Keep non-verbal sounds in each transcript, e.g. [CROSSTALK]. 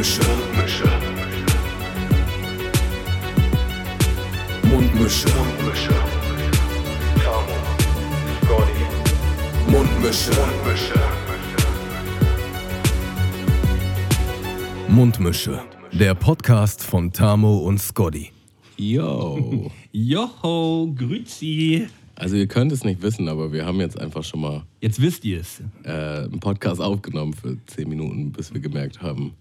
Mundmische. Mundmische. Mundmische. Tamo, Scotty, Mundmische. Mundmische. Mundmische. Der Podcast von Tamo und Scotty. Yo. [LAUGHS] Joho, grüezi. Also ihr könnt es nicht wissen, aber wir haben jetzt einfach schon mal Jetzt wisst ihr es. äh, einen Podcast aufgenommen für 10 Minuten, bis wir gemerkt haben,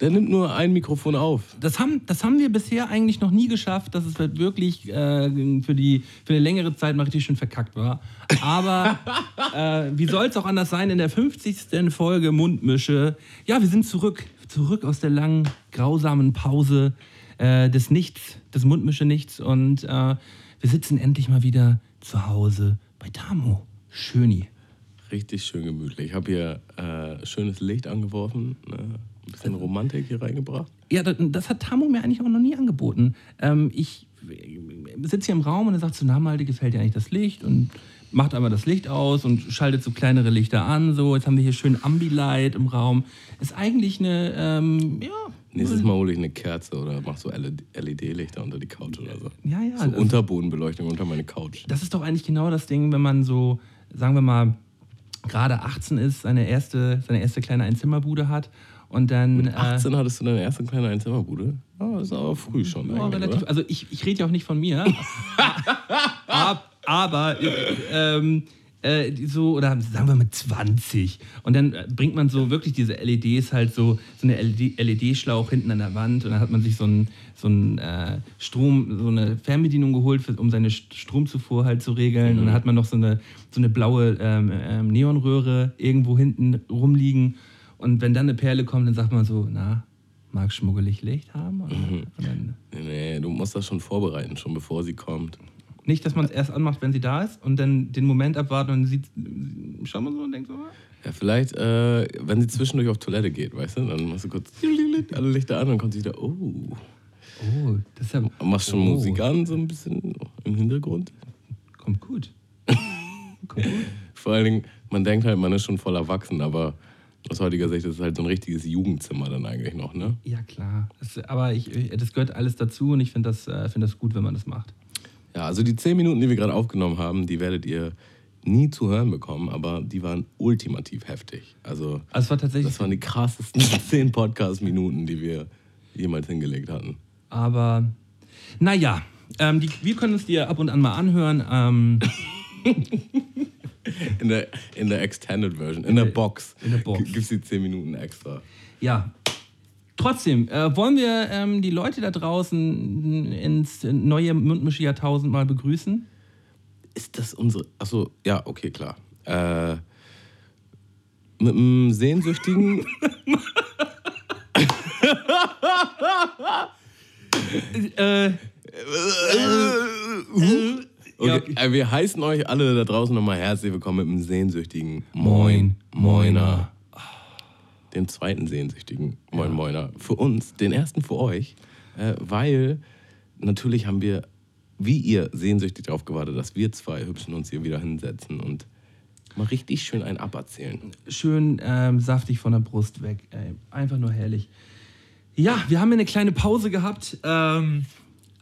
der nimmt nur ein Mikrofon auf. Das haben, das haben wir bisher eigentlich noch nie geschafft, dass es halt wirklich äh, für, die, für eine längere Zeit mal richtig schön verkackt war. Aber [LAUGHS] äh, wie soll es auch anders sein in der 50. Folge Mundmische? Ja, wir sind zurück. Zurück aus der langen, grausamen Pause äh, des Nichts, des Mundmische-Nichts. Und äh, wir sitzen endlich mal wieder zu Hause bei Tamo. Schöni. Richtig schön gemütlich. Ich habe hier äh, schönes Licht angeworfen, ne? Ein bisschen Romantik hier reingebracht. Ja, das, das hat Tamo mir eigentlich auch noch nie angeboten. Ähm, ich sitze hier im Raum und er sagt so, na Malte, gefällt dir eigentlich das Licht? Und macht aber das Licht aus und schaltet so kleinere Lichter an. So, jetzt haben wir hier schön Ambilight im Raum. Ist eigentlich eine, ähm, ja, Nächstes Mal hole ich eine Kerze oder mach so LED-Lichter unter die Couch oder so. ja, ja. So das, Unterbodenbeleuchtung unter meine Couch. das ist doch eigentlich genau das Ding, wenn man so, sagen wir mal, gerade 18 ist, seine erste, seine erste kleine Einzimmerbude hat und dann... Mit 18 hattest du deine erste kleine Einzimmerbude? Das ist aber früh schon Ja, relativ, oder? also ich, ich rede ja auch nicht von mir. [LAUGHS] Ab, aber äh, äh, so, oder sagen wir mal 20. Und dann äh, bringt man so wirklich diese LEDs halt so, so eine LED-Schlauch hinten an der Wand und dann hat man sich so einen so äh, Strom, so eine Fernbedienung geholt, für, um seine St- Stromzufuhr halt zu regeln. Und dann hat man noch so eine, so eine blaue ähm, ähm, Neonröhre irgendwo hinten rumliegen. Und wenn dann eine Perle kommt, dann sagt man so, na, mag schmuggelig Licht haben? Nee, nee, du musst das schon vorbereiten, schon bevor sie kommt. Nicht, dass man es erst anmacht, wenn sie da ist und dann den Moment abwarten und sieht, schaut man so und denkt so, ah, Ja, vielleicht, äh, wenn sie zwischendurch auf Toilette geht, weißt du, dann machst du kurz alle Lichter an und kommt sie wieder, oh. oh, das ist ja, Machst schon oh, Musik an, so ein bisschen im Hintergrund. Kommt gut. [LAUGHS] Kommt gut. Vor allen Dingen, man denkt halt, man ist schon voll erwachsen, aber aus heutiger Sicht ist es halt so ein richtiges Jugendzimmer dann eigentlich noch, ne? Ja, klar. Das, aber ich, das gehört alles dazu und ich finde das, äh, find das gut, wenn man das macht. Ja, also die zehn Minuten, die wir gerade aufgenommen haben, die werdet ihr nie zu hören bekommen, aber die waren ultimativ heftig. Also, Also war das waren die krassesten [LAUGHS] zehn Podcast-Minuten, die wir jemals hingelegt hatten. aber naja, ähm, die, wir können es dir ab und an mal anhören. Ähm, [LAUGHS] [LAUGHS] In der, in der Extended Version, in der Box. in der Box. Gibt es die 10 Minuten extra. ja. Trotzdem, äh, wollen wir ähm, die Leute da draußen ins neue Mundmische-Jahrtausend mal begrüßen? Ist das unsere. Achso, ja, okay, klar. Äh, mit einem Sehnsüchtigen. [LAUGHS] Äh, Okay, äh, wir heißen euch alle da draußen nochmal herzlich willkommen mit einem Sehnsüchtigen Moin, Moin, Moiner. Den zweiten Sehnsüchtigen Moin, Moiner. Für uns, den ersten für euch, äh, weil natürlich haben wir, wie ihr, sehnsüchtig darauf gewartet, dass wir zwei Hübschen uns hier wieder hinsetzen und mal richtig schön einen aberzählen. schön ähm, saftig von der Brust weg. Ey. Einfach nur herrlich. Ja, wir haben eine kleine Pause gehabt. Ähm,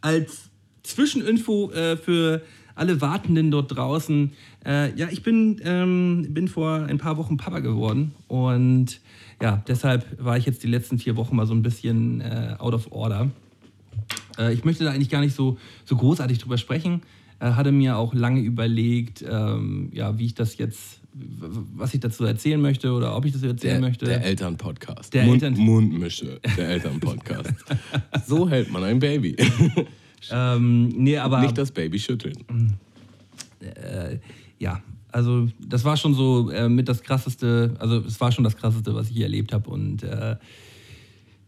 als Zwischeninfo äh, für alle Wartenden dort draußen. Äh, ja, ich bin, ähm, bin vor ein paar Wochen Papa geworden und ja, deshalb war ich jetzt die letzten vier Wochen mal so ein bisschen äh, out of order. Äh, ich möchte da eigentlich gar nicht so, so großartig drüber sprechen. Äh, hatte mir auch lange überlegt, ähm, ja, wie ich das jetzt, was ich dazu erzählen möchte oder ob ich das erzählen Der, möchte. der Elternpodcast. Der Mund, Eltern- Mundmische, der Elternpodcast. [LAUGHS] so hält man ein Baby. [LAUGHS] ähm, nee, aber Nicht das Baby schütteln. äh, ja, also das war schon so äh, mit das krasseste, also es war schon das krasseste, was ich hier erlebt habe und äh,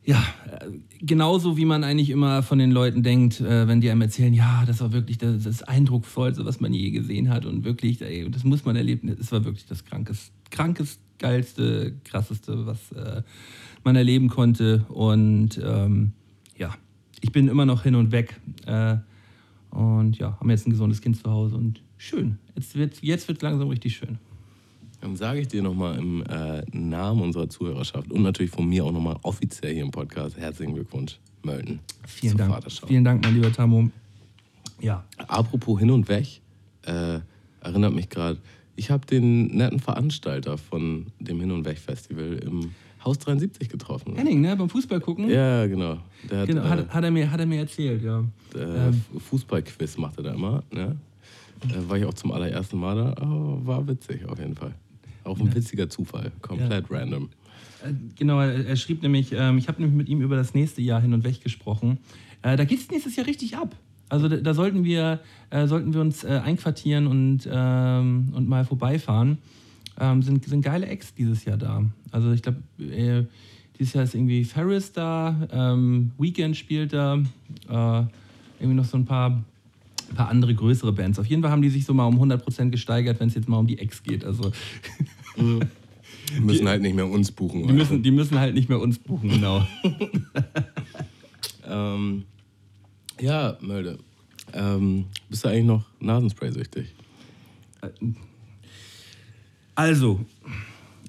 ja, äh, genauso wie man eigentlich immer von den Leuten denkt, äh, wenn die einem erzählen, ja, das war wirklich das, das Eindrucksvollste, was man je gesehen hat und wirklich, ey, das muss man erleben, es war wirklich das krankes, krankes, geilste, krasseste, was äh, man erleben konnte und ähm, ich bin immer noch hin und weg äh, und ja, haben jetzt ein gesundes Kind zu Hause und schön, jetzt wird jetzt langsam richtig schön. Dann sage ich dir nochmal im äh, Namen unserer Zuhörerschaft und natürlich von mir auch nochmal offiziell hier im Podcast herzlichen Glückwunsch, Mölden. Vielen Dank. Vaterschaft. Vielen Dank, mein lieber Tamo. Ja. Apropos hin und weg, äh, erinnert mich gerade, ich habe den netten Veranstalter von dem Hin und Weg Festival im Haus 73 getroffen. Henning, ne? Beim Fußball gucken? Ja, genau. Hat, Genau, äh, hat, hat, er mir, hat er mir erzählt, ja. äh, Fußballquiz macht er da immer. Ne? Äh, war ich auch zum allerersten Mal da. aber war witzig auf jeden Fall. Auch ein witziger Zufall. Komplett random. Äh, Genau, er, er schrieb nämlich, ähm, ich habe nämlich mit ihm über das nächste Jahr hin und weg gesprochen. Äh, da geht es nächstes Jahr richtig ab. Also da, da sollten, wir, äh, sollten wir uns einquartieren und, ähm, und mal vorbeifahren. Ähm, sind, sind geile Acts dieses Jahr da. Also ich glaube, äh, dieses Jahr ist irgendwie Ferris da, ähm, Weekend spielt da, äh, irgendwie noch so ein paar, paar andere größere Bands. Auf jeden Fall haben die sich so mal um 100% gesteigert, wenn es jetzt mal um die Acts geht. Also Wir [LAUGHS] müssen halt nicht mehr uns buchen. die müssen, die müssen halt nicht mehr uns buchen, genau. [LAUGHS] Ähm, ja, Mölde. Ähm, bist du eigentlich noch Nasenspray süchtig? Also,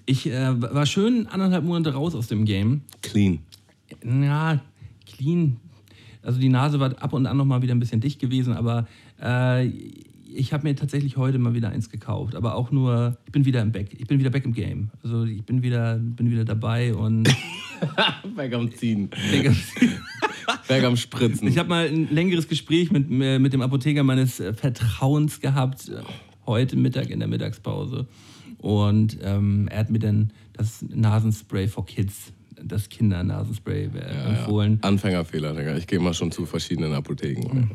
ich äh, war schön anderthalb Monate raus aus dem Game. Clean. Ja, clean. Also die Nase war ab und an noch mal wieder ein bisschen dicht gewesen, aber äh, ich habe mir tatsächlich heute mal wieder eins gekauft. Aber auch nur, ich bin wieder im Back. Ich bin wieder back im Game. Also ich bin wieder, bin wieder dabei und [LAUGHS] Berg am Ziehen. Berg [LAUGHS] am Spritzen. ich habe mal ein längeres Gespräch mit, mit dem Apotheker meines äh, Vertrauens gehabt, äh, heute Mittag in der Mittagspause. Und ähm, er hat mir dann das Nasenspray for Kids, das Kindernasenspray äh, empfohlen. Anfängerfehler, Digga. Ich gehe mal schon zu verschiedenen Apotheken.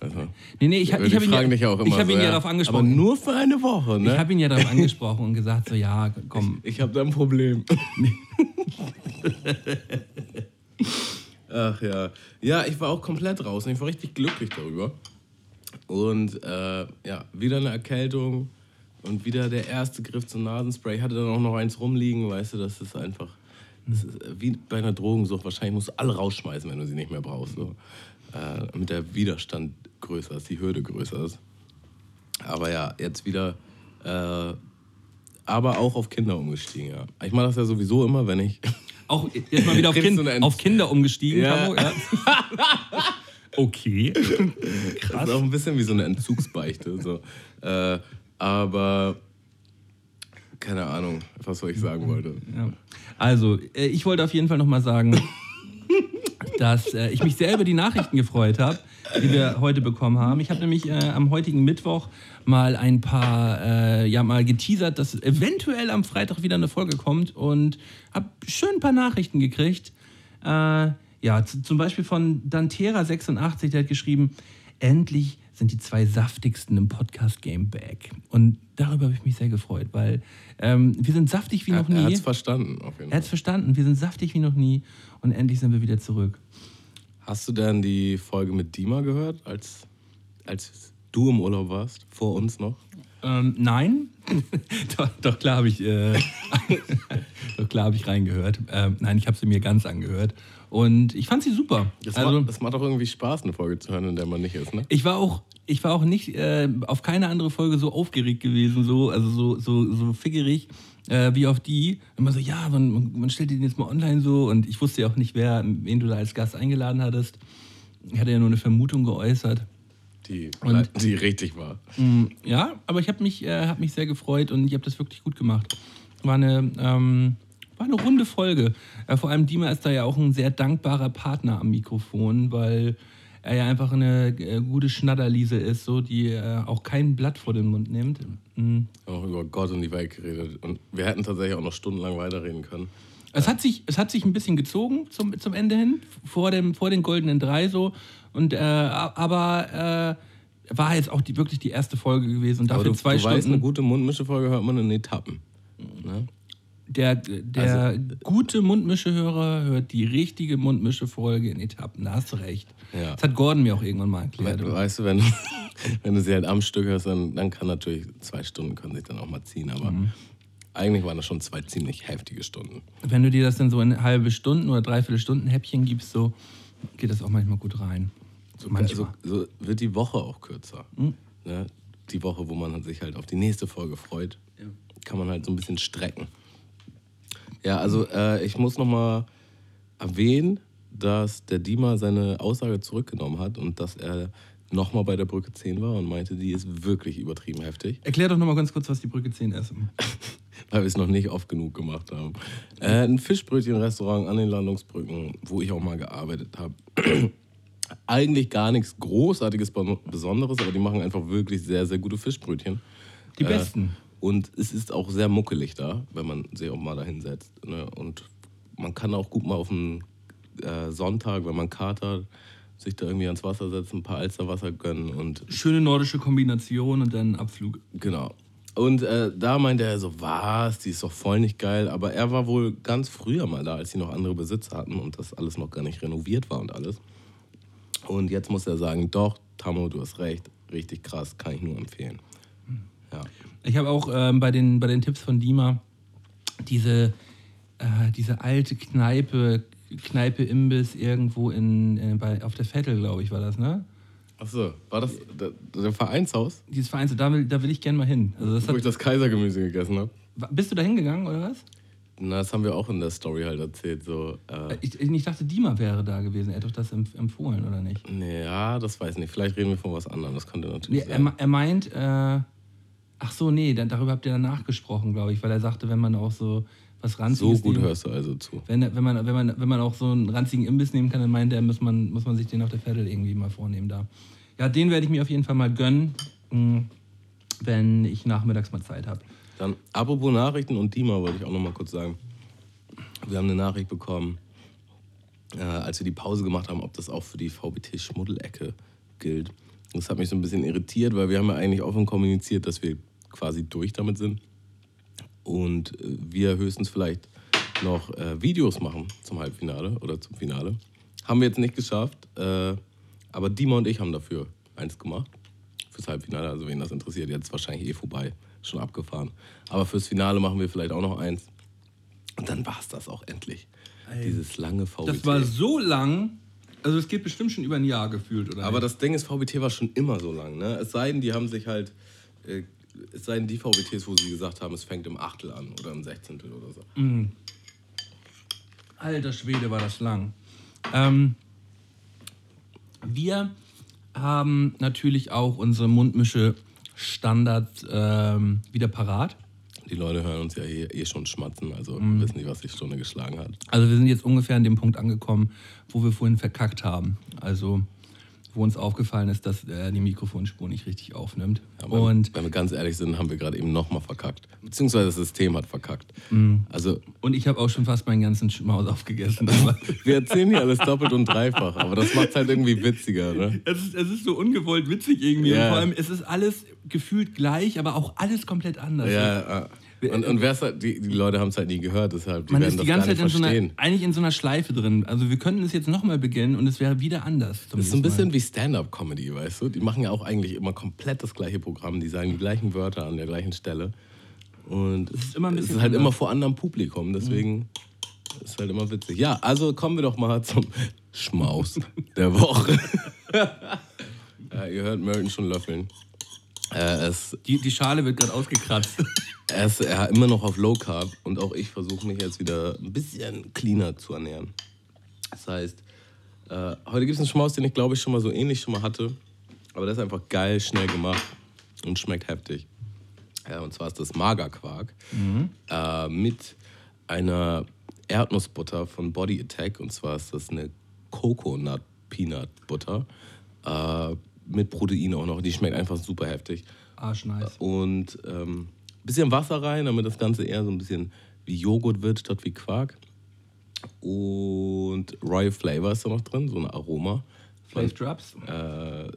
Also, Nee, nee, ich, die ich habe ihn, ja, ich hab so, ihn ja ja, darauf Aber angesprochen. nur für eine Woche, ne? ich habe ihn ja darauf angesprochen und gesagt, so ja, komm. Ich habe da ein Problem. [LAUGHS] Ach ja. Ja, ich war auch komplett draußen. Ich war richtig glücklich darüber. Und äh, ja, wieder eine Erkältung und wieder der erste Griff zum Nasenspray. Ich hatte dann auch noch eins rumliegen, weißt du, das ist einfach. Das ist äh, wie bei einer Drogensucht. Wahrscheinlich musst du alle rausschmeißen, wenn du sie nicht mehr brauchst. So. Äh, damit der Widerstand größer ist, die Hürde größer ist. Aber ja, jetzt wieder äh, aber auch auf Kinder umgestiegen, ja. Ich mache das ja sowieso immer, wenn ich. [LAUGHS] Auch jetzt mal wieder auf, kind, auf Kinder umgestiegen, Ja. Camo, ja. [LAUGHS] Okay. Das ist auch ein bisschen wie so eine Entzugsbeichte. So. Äh, aber keine Ahnung, was soll ich sagen wollte. Ja. Also, äh, ich wollte auf jeden Fall nochmal sagen, [LAUGHS] dass äh, ich mich sehr über die Nachrichten gefreut habe, die wir heute bekommen haben. Ich habe nämlich äh, am heutigen Mittwoch mal ein paar, äh, ja, mal geteasert, dass eventuell am Freitag wieder eine Folge kommt und habe schön ein paar Nachrichten gekriegt. Äh, ja, zum Beispiel von Dantera86, der hat geschrieben, endlich sind die zwei saftigsten im Podcast-Game back. Und darüber habe ich mich sehr gefreut, weil ähm, wir sind saftig wie noch nie. er hat es verstanden, auf jeden Er hat es verstanden. Wir sind saftig wie noch nie und endlich sind wir wieder zurück. Hast du denn die Folge mit Dima gehört, als, als du im Urlaub warst? Vor uns noch? Ähm, nein, [LAUGHS] doch, doch klar habe ich, äh, [LAUGHS] doch klar habe ich reingehört. Ähm, nein, ich habe sie mir ganz angehört und ich fand sie super. Das, also macht, das macht auch irgendwie Spaß, eine Folge zu hören, in der man nicht ist, ne? ich war auch, ich war auch nicht äh, auf keine andere Folge so aufgeregt gewesen, so also so so so figgerig. Äh, wie auf die, immer so, ja, man, man stellt den jetzt mal online so und ich wusste ja auch nicht, wer, wen du da als Gast eingeladen hattest. Ich hatte ja nur eine Vermutung geäußert. Die, Und- die richtig war. Mm, Ja, aber ich habe mich, äh, hab mich sehr gefreut und ich habe das wirklich gut gemacht. War eine, ähm, war eine runde Folge. Äh, vor allem Dima ist da ja auch ein sehr dankbarer Partner am Mikrofon, weil er ja einfach eine äh, gute Schnatterliese ist, so, die äh, auch kein Blatt vor den Mund nimmt. Mm. Auch über Gott und die Welt geredet. Und wir hätten tatsächlich auch noch stundenlang weiterreden können. Es hat, sich, es hat sich ein bisschen gezogen zum, zum Ende hin, vor, dem, vor den goldenen drei so. Und, äh, aber äh, war jetzt auch die, wirklich die erste Folge gewesen und Aber dafür du, zwei du Stunden. weißt, eine gute Mundmische-Folge hört man in Etappen. Ne? Der, der Also- gute Mundmischehörer hört die richtige Mundmische-Folge in Etappen. Da hast du recht. Ja. Das hat Gordon mir auch irgendwann mal erklärt. We- Weißt du, wenn, [LAUGHS] wenn du sie halt am Stück hörst, dann, dann kann natürlich zwei Stunden können sich dann auch mal ziehen. Aber Mhm. eigentlich waren das schon zwei ziemlich heftige Stunden. Wenn du dir das dann so in halbe Stunden oder dreiviertel Stunden Häppchen gibst, so geht das auch manchmal gut rein. So manchmal. Hm? So, so wird die Woche auch kürzer. Ne? Die Woche, wo man sich halt auf die nächste Folge freut. kann man halt so ein bisschen strecken. Ja, also äh, ich muss nochmal erwähnen, dass der Dima seine Aussage zurückgenommen hat und dass er nochmal bei der Brücke 10 war und meinte, die ist wirklich übertrieben heftig, Erklär doch nochmal ganz kurz, was die Brücke 10 ist. [LAUGHS] weil wir es noch nicht oft genug gemacht haben. Äh, ein Fischbrötchen-Restaurant an den Landungsbrücken, wo ich auch mal gearbeitet habe. [CLEARS THROAT] Eigentlich gar nichts Großartiges, Besonderes, aber die machen einfach wirklich sehr, sehr gute Fischbrötchen. Die Äh, besten. Und es ist auch sehr muckelig da, wenn man sich auch mal da hinsetzt. Ne? Und man kann auch gut mal auf einen äh, Sonntag, wenn man katert, sich da irgendwie ans Wasser setzen, ein paar Alsterwasser gönnen und Schöne nordische Kombination und dann Abflug. genau. Und äh, da meinte er so, was, die ist doch voll nicht geil. Aber er war wohl ganz früher mal da, als sie noch andere Besitzer hatten und das alles noch gar nicht renoviert war und alles. Und jetzt muss er sagen, doch, Tammo, du hast recht, richtig krass, kann ich nur empfehlen. Ich habe auch ähm, bei, den, bei den Tipps von Dima diese, äh, diese alte Kneipe, Kneipe Imbiss irgendwo in, äh, bei, auf der Vettel, glaube ich, war das, ne? Achso, war das der, der Vereinshaus, Dieses Verein, da will, da will ich gerne mal hin. Also das wo ich hat, das Kaisergemüse gegessen habe? bist du da hingegangen oder was? Na, das haben wir auch in der Story halt erzählt. So, äh, Ich, ich dachte, Dima wäre da gewesen. Er hat doch das empf- empfohlen, oder nicht? ja, das weiß ich nicht. Vielleicht reden wir von was anderem. Das könnte natürlich Nee, er, sein. me- er meint, äh, ach so, nee, dann, darüber habt ihr danach gesprochen, glaube ich, weil er sagte, wenn man auch so was So Ranziges gut nehmen- hörst du also zu. Wenn, wenn, man, wenn, man, wenn man auch so einen ranzigen Imbiss nehmen kann, dann meint er, muss man, muss man sich den auf der Vettel irgendwie mal vornehmen da. Ja, den werde ich mir auf jeden Fall mal gönnen, mh, wenn ich nachmittags mal Zeit habe. Dann, apropos Nachrichten und Dima, wollte ich auch noch mal kurz sagen. Wir haben eine Nachricht bekommen, äh, als wir die Pause gemacht haben, ob das auch für die VBT-Schmuddelecke gilt. Das hat mich so ein bisschen irritiert, weil wir haben ja eigentlich offen kommuniziert, dass wir quasi durch damit sind. Und äh, wir höchstens vielleicht noch äh, Videos machen zum Halbfinale oder zum Finale. Haben wir jetzt nicht geschafft, äh, aber Dima und ich haben dafür eins gemacht. Fürs Halbfinale, also wen das interessiert, jetzt wahrscheinlich eh vorbei, schon abgefahren. Aber fürs Finale machen wir vielleicht auch noch eins. Und dann war es das auch endlich. Dieses lange VBT. Das war so lang, also es geht bestimmt schon über ein Jahr gefühlt, oder? Aber nicht? das Ding ist, VBT war schon immer so lang. Ne? Es sei denn, die haben sich halt. Es sei denn, die VBTs, wo sie gesagt haben, es fängt im Achtel an oder im Sechzehntel oder so. Alter Schwede, war das lang. Ähm, wir haben natürlich auch unsere Mundmische Standards ähm, wieder parat. Die Leute hören uns ja hier eh schon schmatzen, also Mhm. wissen nicht, was die Stunde geschlagen hat. Also wir sind jetzt ungefähr an dem Punkt angekommen, wo wir vorhin verkackt haben. Also wo uns aufgefallen ist, dass äh, die Mikrofonspur nicht richtig aufnimmt. Aber und, wenn wir ganz ehrlich sind, haben wir gerade eben nochmal verkackt. Beziehungsweise das System hat verkackt. Mhm. Also und ich habe auch schon fast meinen ganzen Schmaus aufgegessen. [LAUGHS] Wir erzählen hier alles doppelt und dreifach, aber das macht es halt irgendwie witziger, ne? es, ist, es ist so ungewollt witzig irgendwie. Ja. Und vor allem, es ist alles gefühlt gleich, aber auch alles komplett anders. Ja, äh, und, und wer's halt, die, die Leute haben es halt nie gehört, deshalb die Man werden ist das die ganze gar Zeit in so, einer, verstehen. eigentlich in so einer Schleife drin. Also wir könnten es jetzt nochmal beginnen und es wäre wieder anders. zum Das ist so ein nächsten bisschen wie Stand-up-Comedy, weißt du? Die machen ja auch eigentlich immer komplett das gleiche Programm. Die sagen die gleichen Wörter an der gleichen Stelle. Und es ist immer ein es bisschen ist halt anders. immer vor anderem Publikum, deswegen ist es halt immer witzig. Ja, also kommen wir doch mal zum Schmaus der Woche. [LAUGHS] ja, ihr hört Merton schon löffeln. Äh, es, Die, die Schale wird gerade ausgekratzt. [LAUGHS] er ist er immer noch auf Low Carb und auch ich versuche mich jetzt wieder ein bisschen cleaner zu ernähren. Das heißt, äh, heute gibt es einen Schmaus, den ich glaube ich schon mal so ähnlich schon mal hatte. Aber der ist einfach geil, schnell gemacht und schmeckt heftig. Ja, und zwar ist das Magerquark äh, mit einer Erdnussbutter von Body Attack. Und zwar ist das eine Coconut Peanut Butter äh, mit Protein auch noch. Die schmeckt einfach super heftig Arsch nice. und ähm, bisschen Wasser rein, damit das Ganze eher so ein bisschen wie Joghurt wird statt wie Quark. Und Royal Flavor ist da noch drin, so ein Aroma. Flav Drops. Äh,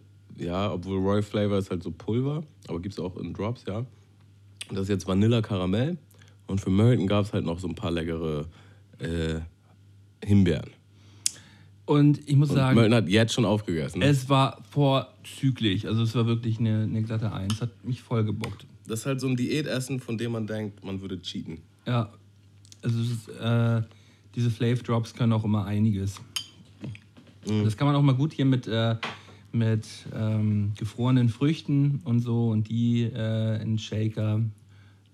ja, obwohl Royal Flavor ist halt so Pulver, aber gibt es auch in Drops, ja. Und das ist jetzt Vanilla Karamell. Und für Merton gab es halt noch so ein paar leckere äh, Himbeeren. Und ich muss Und sagen, Merton hat jetzt schon aufgegessen. es war vorzüglich. Also es war wirklich eine, eine glatte Eins. Hat mich voll gebockt. Das ist halt so ein Diätessen, von dem man denkt, man würde cheaten. Ja. Also ist, äh, diese Flav Drops können auch immer einiges. Das kann man auch mal gut hier mit, äh, mit ähm, gefrorenen Früchten und so und die äh, in Shaker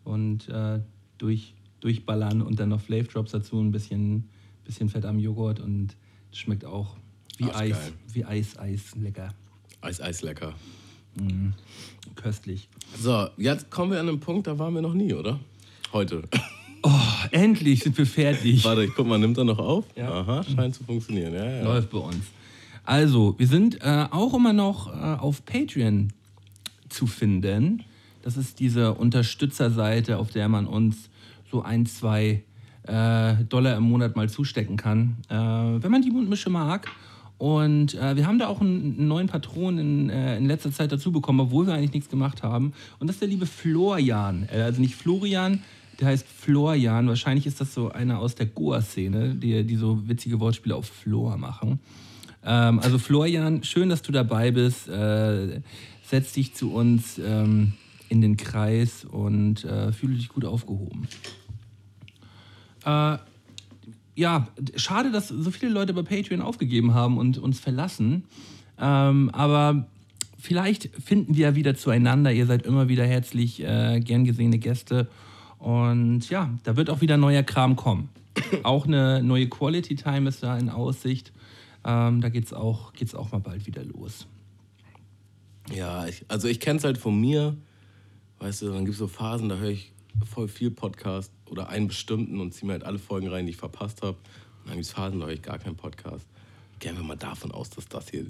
und äh, durch, durchballern und dann noch Flavor Drops dazu, ein bisschen, bisschen Fett am Joghurt und schmeckt auch wie Ach, Eis, geil. wie Eis, Eis, lecker, Eis, Eis, lecker. köstlich. So, jetzt kommen wir an einen Punkt, da waren wir noch nie, oder? Heute. Oh, endlich sind wir fertig. Warte, ich guck mal, nimmt er noch auf? Ja. Aha, scheint zu funktionieren. Ja, ja. Läuft bei uns. Also, wir sind äh, auch immer noch äh, auf Patreon zu finden. Das ist diese Unterstützerseite, auf der man uns so ein, zwei äh, Dollar im Monat mal zustecken kann, äh, wenn man die Mundmische mag. Und äh, wir haben da auch einen, neuen Patron in, äh, in letzter Zeit dazu bekommen, obwohl wir eigentlich nichts gemacht haben. Und das ist der liebe Florian. Äh, also nicht Florian, der heißt Florian. Wahrscheinlich ist das so einer aus der Goa-Szene, die, die so witzige Wortspiele auf Flor machen. Ähm, also Florian, schön, dass du dabei bist. Äh, setz dich zu uns ähm, in den Kreis und äh, fühle dich gut aufgehoben. Äh, ja, schade, dass so viele Leute bei Patreon aufgegeben haben und uns verlassen. Ähm, aber vielleicht finden wir ja wieder zueinander. Ihr seid immer wieder herzlich äh, gern gesehene Gäste. Und ja, da wird auch wieder neuer Kram kommen. [COUGHS] auch eine neue Quality Time ist da in Aussicht. Ähm, da geht's auch, geht's auch mal bald wieder los. Ja, ich, also ich kenne es halt von mir. Weißt du, dann gibt es so Phasen, da höre ich voll viel Podcast oder einen bestimmten und ziehe mir halt alle Folgen rein, die ich verpasst habe. Und dann gibt es Phasen, da höre ich gar keinen Podcast. Gehen wir mal davon aus, dass das hier,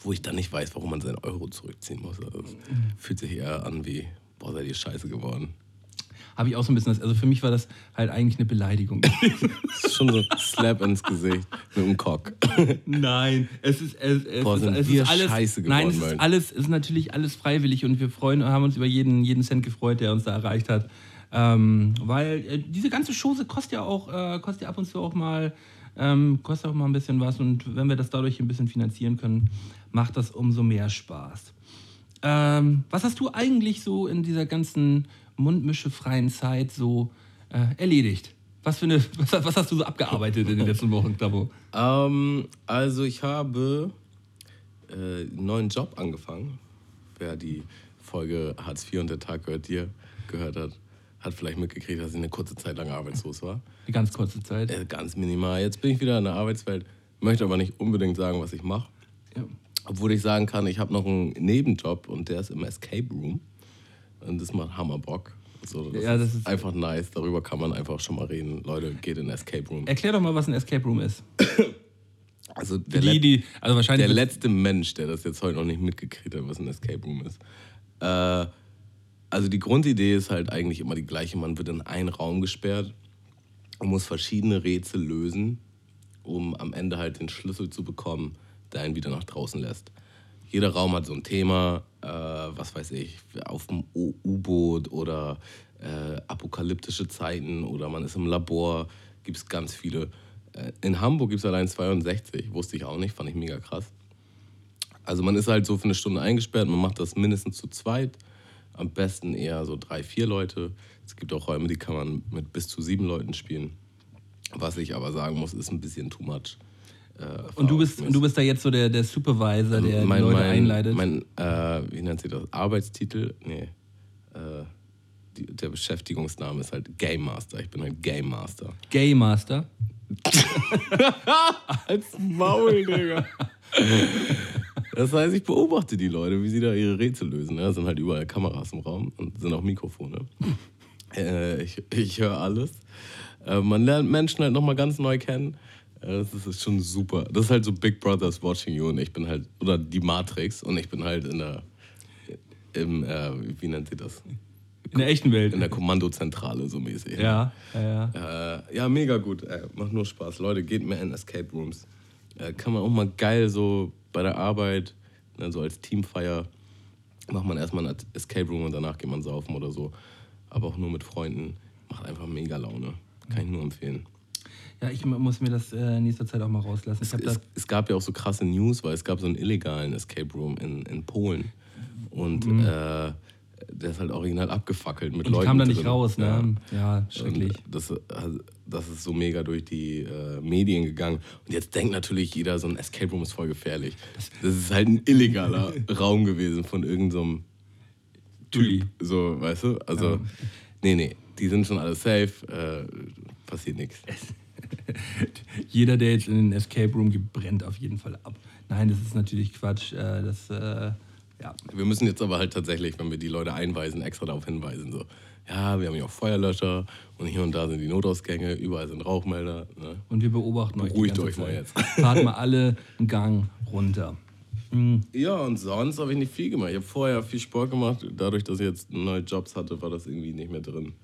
wo ich dann nicht weiß, warum man seinen Euro zurückziehen muss. Also, das fühlt sich eher an wie, boah, seid ihr scheiße geworden. Habe ich auch so ein bisschen, das, also für mich war das halt eigentlich eine Beleidigung. [LAUGHS] Das ist schon so ein Slap ins Gesicht mit dem Cock. Nein, es ist, es, es Boah, ist, es ist alles. scheiße nein, es geworden, ist alles, es ist natürlich alles freiwillig und wir freuen, haben uns über jeden, jeden Cent gefreut, der uns da erreicht hat. Ähm, weil äh, diese ganze Chose kostet ja auch, äh, kostet ja ab und zu auch mal, ähm, kostet auch mal ein bisschen was und wenn wir das dadurch ein bisschen finanzieren können, macht das umso mehr Spaß. Ähm, was hast du eigentlich so in dieser ganzen mundmischefreien Zeit so äh, erledigt? Was, für eine, was, [LAUGHS] was hast du so abgearbeitet in den letzten Wochen, Klabo? Ähm, also ich habe äh, einen neuen Job angefangen. Wer die Folge Hartz IV und der Tag gehört dir gehört hat, hat vielleicht mitgekriegt, dass ich eine kurze Zeit lang arbeitslos war. Eine ganz kurze Zeit. Äh, ganz minimal. Jetzt bin ich wieder in der Arbeitswelt, möchte aber nicht unbedingt sagen, was ich mache. Ja. Obwohl ich sagen kann, ich habe noch einen Nebenjob und der ist im Escape Room. Und das macht Hammerbock. So, das, Ja, das ist ist- einfach nice. Darüber kann man einfach schon mal reden. Leute, geht in Escape Room. Erklär doch mal, was ein Escape Room ist. [COUGHS] Also der, Die, die, also wahrscheinlich. der letzte Mensch, der das jetzt heute noch nicht mitgekriegt hat, was ein Escape Room ist. Äh, also die Grundidee ist halt eigentlich immer die gleiche. Man wird in einen Raum gesperrt und muss verschiedene Rätsel lösen, um am Ende halt den Schlüssel zu bekommen, der einen wieder nach draußen lässt. Jeder Raum hat so ein Thema, äh, was weiß ich, auf dem U-Boot oder äh, apokalyptische Zeiten oder man ist im Labor, gibt es ganz viele. Äh, in Hamburg gibt es allein 62, wusste ich auch nicht, fand ich mega krass. Also man ist halt so für eine Stunde eingesperrt, man macht das mindestens zu zweit, am besten eher so drei, vier Leute. Es gibt auch Räume, die kann man mit bis zu sieben Leuten spielen. Was ich aber sagen muss, ist ein bisschen too much. Äh, und du bist, und du bist da jetzt so der, der Supervisor, der mein, die Leute mein, einleitet. Mein, äh, wie nennt sich das? Arbeitstitel? Nee. Äh, die, der Beschäftigungsname ist halt Game Master. Ich bin halt Game Master. Gay Master. [LAUGHS] Als Maul, Digga. Das heißt, ich beobachte die Leute, wie sie da ihre Rätsel lösen. Da sind halt überall Kameras im Raum und sind auch Mikrofone. Äh, ich ich höre alles. Äh, man lernt Menschen halt nochmal ganz neu kennen. Das ist- ist schon super. Das ist halt so Big Brother's Watching You und ich bin halt, oder die Matrix und ich bin halt in der, im, äh, wie nennt sie das? In der echten Welt. In der Kommandozentrale so mäßig. ja, ja, ja. Äh, ja, mega gut. Äh, macht nur Spaß. Leute, geht mehr in Escape Rooms. Äh, kann man auch mal geil so bei der Arbeit, ne, so als Teamfeier, macht man erstmal ein Escape Room und danach geht man saufen oder so. Aber auch nur mit Freunden. Macht einfach mega Laune. Kann ich nur empfehlen. Ja, ich muss mir das äh, in nächster Zeit auch mal rauslassen. Es, das. es gab ja auch so krasse News, weil es gab so einen illegalen Escape Room in, in Polen. Und äh, der ist halt original abgefackelt mit Mhm. Und die Leuten. kam da nicht drin. raus, Ja. ne? Ja, schrecklich. Und das, also, das ist so mega durch die äh, Medien gegangen. Und jetzt denkt natürlich jeder, so ein Escape Room ist voll gefährlich. Das ist halt ein illegaler [LAUGHS] Raum gewesen von irgendeinem Dulli. Typ. So, weißt du? Also, Nee, nee, die sind schon alle safe. Äh, passiert nichts. [LAUGHS] Jeder, der jetzt in den Escape Room geht, brennt auf jeden Fall ab. Nein, das ist natürlich Quatsch. Äh, das, äh, ja. Wir müssen jetzt aber halt tatsächlich, wenn wir die Leute einweisen, extra darauf hinweisen. So, ja, wir haben hier auch Feuerlöscher und hier und da sind die Notausgänge, überall sind Rauchmelder. Ne? Und wir beobachten euch. die Beruhigt euch mal jetzt. [LAUGHS] Fahrt mal alle einen Gang runter. Ja, und sonst habe ich nicht viel gemacht. Ich habe vorher viel Sport gemacht. Dadurch, dass ich jetzt neue Jobs hatte, war das irgendwie nicht mehr drin.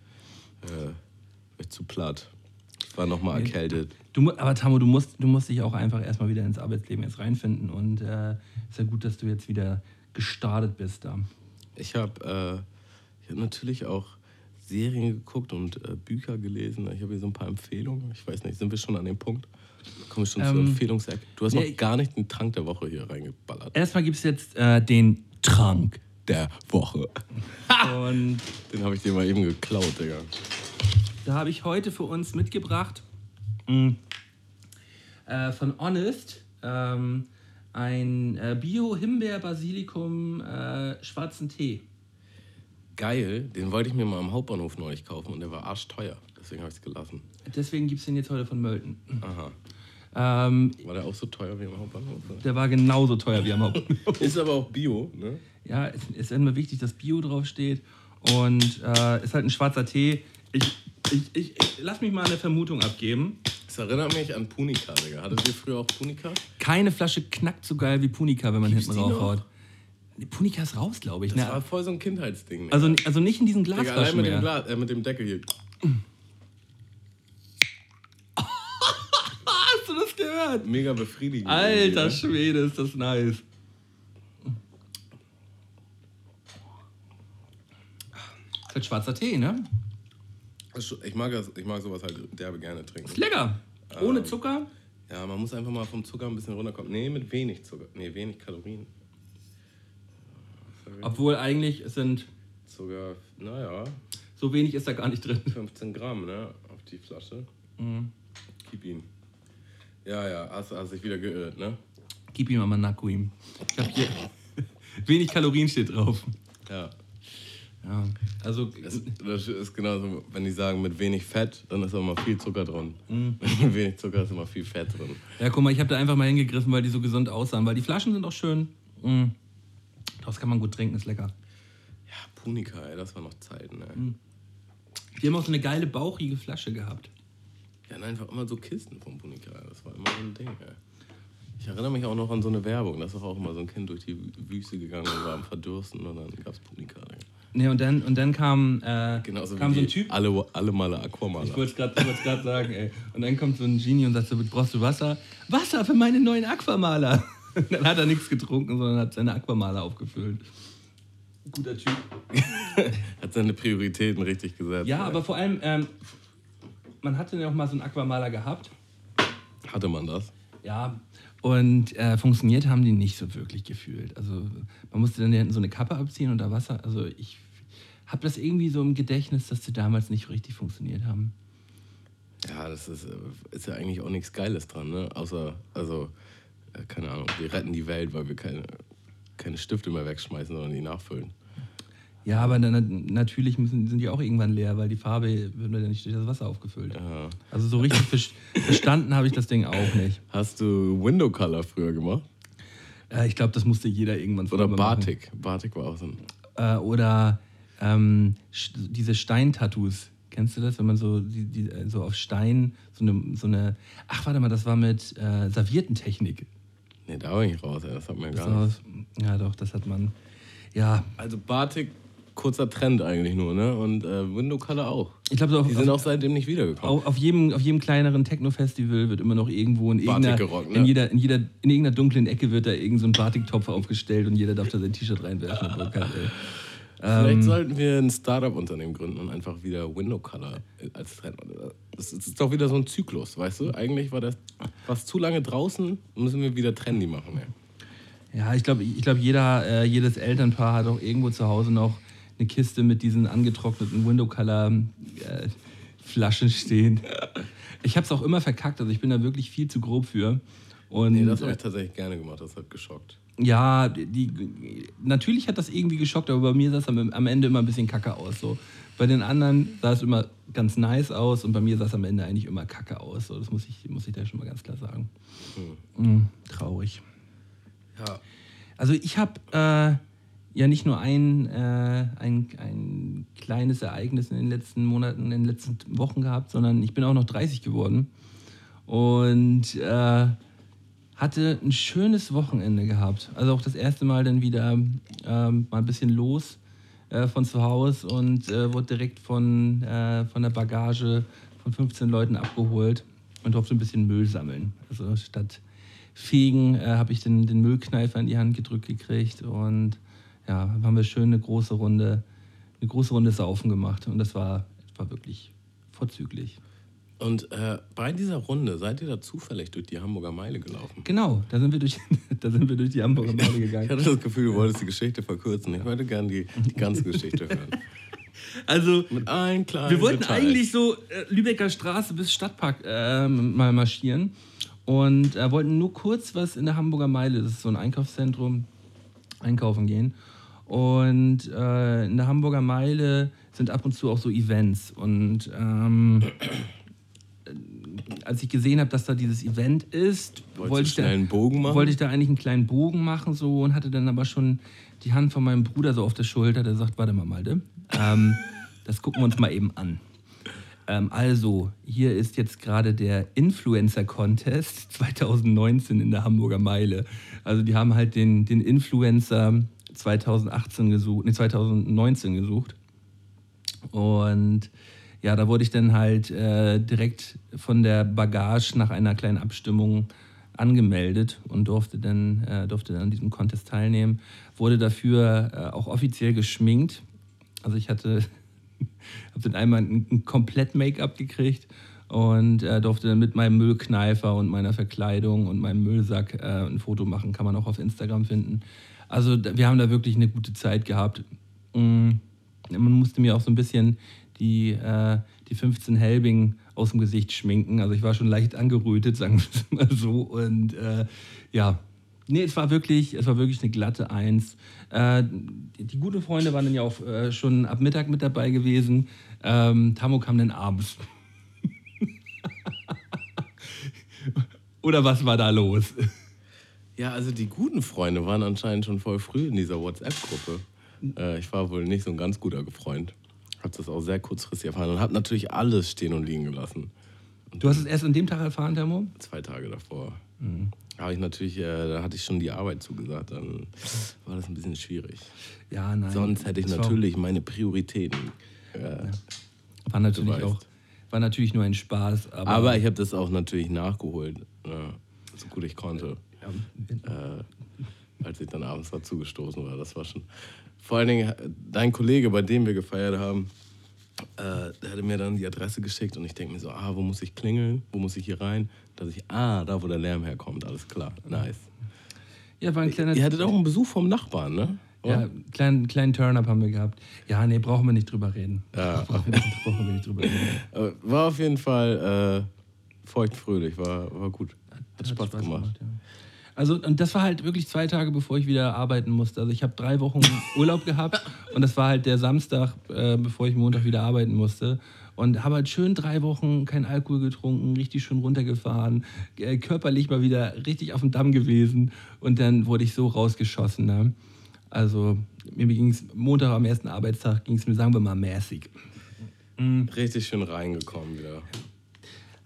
Äh, zu platt. Ich war nochmal erkältet. Du, aber Tamo, du musst, du musst dich auch einfach erstmal wieder ins Arbeitsleben jetzt reinfinden. Und äh, ist ja gut, dass du jetzt wieder gestartet bist da. Ich habe äh, ich hab natürlich auch Serien geguckt und äh, Bücher gelesen. Ich habe hier so ein paar Empfehlungen. Ich weiß nicht, sind wir schon an dem Punkt? Kommen wir schon zur Ähm, Empfehlungsecke? Du hast nee, noch ich- gar nicht den Trank der Woche hier reingeballert. Erstmal gibt es jetzt äh, den Trank. Der Woche. [LAUGHS] Und Den habe ich dir mal eben geklaut, Digga. Da habe ich heute für uns mitgebracht mh, äh, von Honest ähm, ein äh, Bio-Himbeer-Basilikum äh, schwarzen Tee. Geil, den wollte ich mir mal am Hauptbahnhof neulich kaufen und der war arschteuer. Deswegen habe ich es gelassen. Deswegen gibt es den jetzt heute von Mölten. Aha. Ähm, War der auch so teuer wie am Hauptbahnhof? oder? der war genauso teuer wie am Hauptbahnhof. [LAUGHS] Ist aber auch Bio, ne? Ja, es ist immer wichtig, dass Bio draufsteht. Und äh, ist halt ein schwarzer Tee. Ich, ich, ich, ich lass mich mal eine Vermutung abgeben. Es erinnert mich an Punika, Digga. Hattet ihr früher auch Punika? Keine Flasche knackt so geil wie Punika, wenn man Gibt's hinten raufhaut. Punika ist raus, glaube ich. Das Ne? war voll so ein Kindheitsding. Ne? Also, also nicht in diesen Digga, allein Glasflaschen mit dem, mehr. Glas, äh, mit dem Deckel hier. Hast du das gehört? Mega befriedigend. Alter irgendwie, Schwede, ist das nice. Ist halt schwarzer Tee, ne? Das Ich mag, das, ich mag sowas halt derbe gerne trinken. Ist lecker. Ähm. Ohne Zucker. Ja, man muss einfach mal vom Zucker ein bisschen runterkommen. Nee, mit wenig Zucker. Nee, wenig Kalorien. Sorry. Obwohl eigentlich sind Zucker, naja, so wenig ist da gar nicht drin. 15 Gramm, ne? Auf die Flasche. Mhm. Gib ihn. Ja, ja, hast, hast dich wieder geirrt, ne? Gib ihm mal Nakuim. Ich hab hier [LAUGHS] wenig Kalorien steht drauf. Ja. Ja, also Das, das ist genauso, wenn die sagen mit wenig Fett, dann ist auch immer viel Zucker drin. Mhm. [LAUGHS] mit wenig Zucker ist immer viel Fett drin. ja, guck mal, ich habe da einfach mal hingegriffen, weil die so gesund aussahen, weil die Flaschen sind auch schön. Mm. Daraus kann man gut trinken, ist lecker. Ja, Punika, ey, das war noch Zeiten, ey. Mhm. Die haben auch so eine geile bauchige Flasche gehabt. Wir hatten einfach immer so Kisten vom Punika. Das war immer so ein Ding, ey. Ich erinnere mich auch noch an so eine Werbung. Da ist auch immer so ein Kind durch die Wüste gegangen und war am Verdursten und dann gab es Punika. Digga. Ne, und dann, und dann kam, äh, Genauso kam wie so ein Typ. Alle, alle Male Aquamaler. Ich wollte es gerade sagen, ey. Und dann kommt so ein Genie und sagt so, brauchst du Wasser? Wasser für meine neuen Aquamaler. [LAUGHS] Und dann hat er nichts getrunken, sondern hat seine Aquamaler aufgefüllt. Guter Typ. [LAUGHS] Hat seine Prioritäten richtig gesetzt. Ja, ey. aber vor allem, ähm, man hatte ja auch mal so einen Aquamaler gehabt. Hatte man das? Ja. Und äh, funktioniert haben die nicht so wirklich gefühlt. Also man musste dann hinten so eine Kappe abziehen und da Wasser. Also ich habe das irgendwie so im Gedächtnis, dass die damals nicht richtig funktioniert haben. Ja, das ist, äh, ist ja eigentlich auch nichts Geiles dran, ne? Außer, also, äh, keine Ahnung, wir retten die Welt, weil wir keine, keine Stifte mehr wegschmeißen, sondern die nachfüllen. Ja, aber dann, natürlich müssen, sind die auch irgendwann leer, weil die Farbe wird ja nicht durch das Wasser aufgefüllt. Ja. Also so richtig ver- verstanden habe ich das Ding auch nicht. Hast du Window Color früher gemacht? Äh, ich glaube, das musste jeder irgendwann Oder mal machen. Batik? Batik war auch so ein. Äh, oder ähm, diese Steintattoos. Kennst du das, wenn man so, die, die, äh, so auf Stein so eine, so eine. Ach, warte mal, das war mit äh, Serviertentechnik. Nee, da war ich raus, ey. das hat mir Das gar nicht. ja, doch, das hat man. Ja, Also Batik, kurzer Trend eigentlich nur, ne? Und äh, Window Color auch. ich glaube, so Die sind auch seitdem nicht wiedergekommen. auf, auf, jedem, auf jedem kleineren Techno-Festival wird immer noch irgendwo in irgendeiner, gerockt, ne? in, jeder, in, jeder, in irgendeiner dunklen Ecke wird da irgend so ein Batiktopf aufgestellt und jeder darf da sein T-Shirt reinwerfen. Vielleicht Ähm, sollten wir ein Startup-Unternehmen gründen und einfach wieder Window Color als Trend. Das ist doch wieder so ein Zyklus, weißt du? Eigentlich war das was zu lange draußen, müssen wir wieder trendy machen. Ey. Ja, ich glaube, ich glaub, jeder, äh, jedes Elternpaar hat auch irgendwo zu Hause noch eine Kiste mit diesen angetrockneten Window-Color-Flaschen stehen. Ich habe es auch immer verkackt, also ich bin da wirklich viel zu grob für. Und Nee, das habe ich tatsächlich gerne gemacht, das hat geschockt. Ja, die, natürlich hat das irgendwie geschockt, aber bei mir sah es am, am Ende immer ein bisschen kacke aus. So. Bei den anderen sah es immer ganz nice aus und bei mir sah es am Ende eigentlich immer kacke aus. So. Das muss ich, muss ich da schon mal ganz klar sagen. Mhm, traurig. Ja. Also ich habe äh, ja nicht nur ein, äh, ein, ein kleines Ereignis in den letzten Monaten, in den letzten Wochen gehabt, sondern ich bin auch noch 30 geworden und äh, hatte ein schönes Wochenende gehabt. Also auch das erste Mal dann wieder ähm, mal ein bisschen los äh, von zu Hause und äh, wurde direkt von, äh, von der Bagage von 15 Leuten abgeholt und durfte ein bisschen Müll sammeln. Also statt Fegen äh, habe ich den, den Müllkneifer in die Hand gedrückt gekriegt und ja, haben wir schön eine große Runde, eine große Runde Saufen gemacht und das war, war wirklich vorzüglich. Und äh, bei dieser Runde seid ihr da zufällig durch die Hamburger Meile gelaufen? Genau, da sind wir durch, [LAUGHS] da sind wir durch die Hamburger Meile Ich gegangen. hatte das Gefühl, du wolltest die Geschichte verkürzen. Ich wollte gerne die, die ganze Geschichte hören. [LAUGHS] Also Mit allen kleinen wir wollten Details. eigentlich so äh, Lübecker Straße bis Stadtpark äh, mal marschieren und äh, wollten nur kurz was in der Hamburger Meile, das ist so ein Einkaufszentrum, einkaufen gehen. Und äh, in der Hamburger Meile sind ab und zu auch so Events. Und ähm, als ich gesehen habe, dass da dieses Event ist, wollte ich, da, wollte ich da eigentlich einen kleinen Bogen machen so und hatte dann aber schon die Hand von meinem Bruder so auf der Schulter, der sagt, warte mal, Malte, ähm, [LAUGHS] das gucken wir uns mal eben an. Ähm, also, hier ist jetzt gerade der Influencer-Contest [LAUGHS] 2019 in der Hamburger Meile. Also die haben halt den, den Influencer 2018 gesucht, nee, 2019 gesucht. Und ja, da wurde ich dann halt äh, direkt von der Bagage nach einer kleinen Abstimmung angemeldet und durfte dann, äh, durfte dann an diesem Contest teilnehmen. Wurde dafür äh, auch offiziell geschminkt. Also ich hatte, [LAUGHS] habe dann einmal ein, ein komplett Make-up gekriegt und äh, durfte dann mit meinem Müllkneifer und meiner Verkleidung und meinem Müllsack äh, ein Foto machen. Kann man auch auf Instagram finden. Also wir haben da wirklich eine gute Zeit gehabt. Mm, man musste mir auch so ein bisschen die, äh, die 15 Helbing aus dem Gesicht schminken. Also ich war schon leicht angerötet, [LAUGHS] sagen wir es mal so. Und äh, ja, nee, es war wirklich, es war wirklich eine glatte Eins. Äh, die, die guten Freunde waren dann ja auch äh, schon ab Mittag mit dabei gewesen. Ähm, Tamo kam dann abends. Oder was war da los? Ja, also die guten Freunde waren anscheinend schon voll früh in dieser WhatsApp-Gruppe. Äh, ich war wohl nicht so ein ganz guter Freund. Hab das auch sehr kurzfristig erfahren und hab natürlich alles stehen und liegen gelassen. Du hast es erst an dem Tag erfahren, Tamo? Zwei Tage davor. Habe ich natürlich, äh, da hatte ich schon die Arbeit zugesagt, dann war das ein bisschen schwierig. Ja, nein. Sonst hätte ich natürlich meine Prioritäten. Äh, War natürlich Du weißt. auch, war natürlich nur ein Spaß. Aber, aber ich habe das auch natürlich nachgeholt, ja, so gut ich konnte. äh, als ich dann abends dazu gestoßen war. Das war schon. Vor allen Dingen, dein Kollege, bei dem wir gefeiert haben, äh, der hatte mir dann die Adresse geschickt und ich denke mir so, ah, wo muss ich klingeln? Wo muss ich hier rein? Dass ich, ah, da wo der Lärm herkommt, alles klar, nice. ja, war ein kleiner. Ihr hattet auch einen Besuch vom Nachbarn, ne? Ja, kleinen, kleinen Turn-up haben wir gehabt. Ja, nee, brauchen wir nicht drüber reden. Ja. [LAUGHS] Brauchen, wir nicht, brauchen wir nicht drüber reden. [LAUGHS] War auf jeden Fall äh, feuchtfröhlich, war, war gut. Hat, Spaß, gemacht. ja. Also, und das war halt wirklich zwei Tage, bevor ich wieder arbeiten musste. Also, ich habe drei Wochen [LAUGHS] Urlaub gehabt und das war halt der Samstag, äh, bevor ich Montag wieder arbeiten musste. Und habe halt schön drei Wochen kein Alkohol getrunken, richtig schön runtergefahren, äh, körperlich mal wieder richtig auf dem Damm gewesen und dann wurde ich so rausgeschossen. Ne? Also, mir ging es Montag am ersten Arbeitstag, ging es mir, sagen wir mal, mäßig. Richtig schön reingekommen wieder.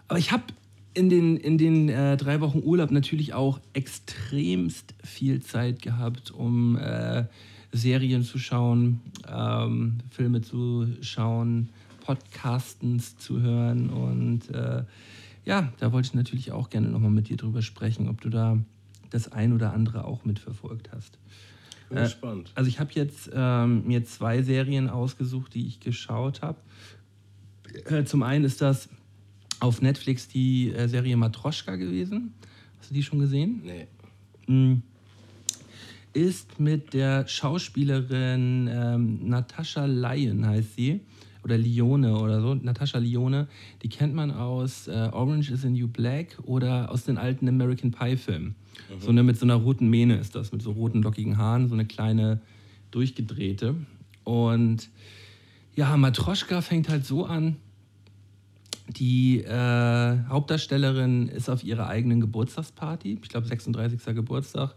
Aber ich habe in den, in den äh, drei Wochen Urlaub natürlich auch extremst viel Zeit gehabt, um äh, Serien zu schauen, ähm, Filme zu schauen, Podcastens zu hören. Und äh, ja, da wollte ich natürlich auch gerne nochmal mit dir drüber sprechen, ob du da das ein oder andere auch mitverfolgt hast. Bin Äh, gespannt. Also ich habe jetzt ähm, mir zwei Serien ausgesucht, die ich geschaut habe. Äh, zum einen ist das auf Netflix die äh, Serie Matroschka gewesen. Hast du die schon gesehen? Nee. Mm. Ist mit der Schauspielerin ähm, Natascha Lyon, heißt sie. oder Lione oder so, Natascha Lione, die kennt man aus äh, Orange is the New Black oder aus den alten American Pie Filmen. So eine mit so einer roten Mähne ist das, mit so roten lockigen Haaren, so eine kleine durchgedrehte. Und ja, Matroschka fängt halt so an, die äh, Hauptdarstellerin ist auf ihrer eigenen Geburtstagsparty, ich glaube 36. Geburtstag.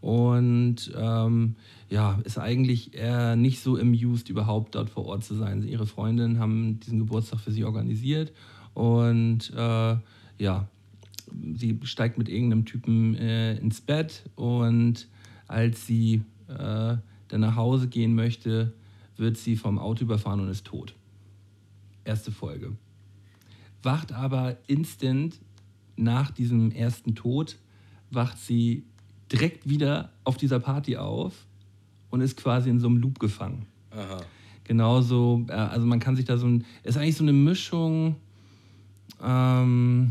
Und ähm, ja, ist eigentlich eher nicht so amused, überhaupt dort vor Ort zu sein. Ihre Freundinnen haben diesen Geburtstag für sie organisiert. Und äh, ja, sie steigt mit irgendeinem Typen äh, ins Bett. Und als sie äh, dann nach Hause gehen möchte, wird sie vom Auto überfahren und ist tot. Erste Folge wacht aber instant nach diesem ersten Tod, wacht sie direkt wieder auf dieser Party auf und ist quasi in so einem Loop gefangen. Aha. Genauso, äh, also man kann sich da so ein, ist eigentlich so eine Mischung, ähm,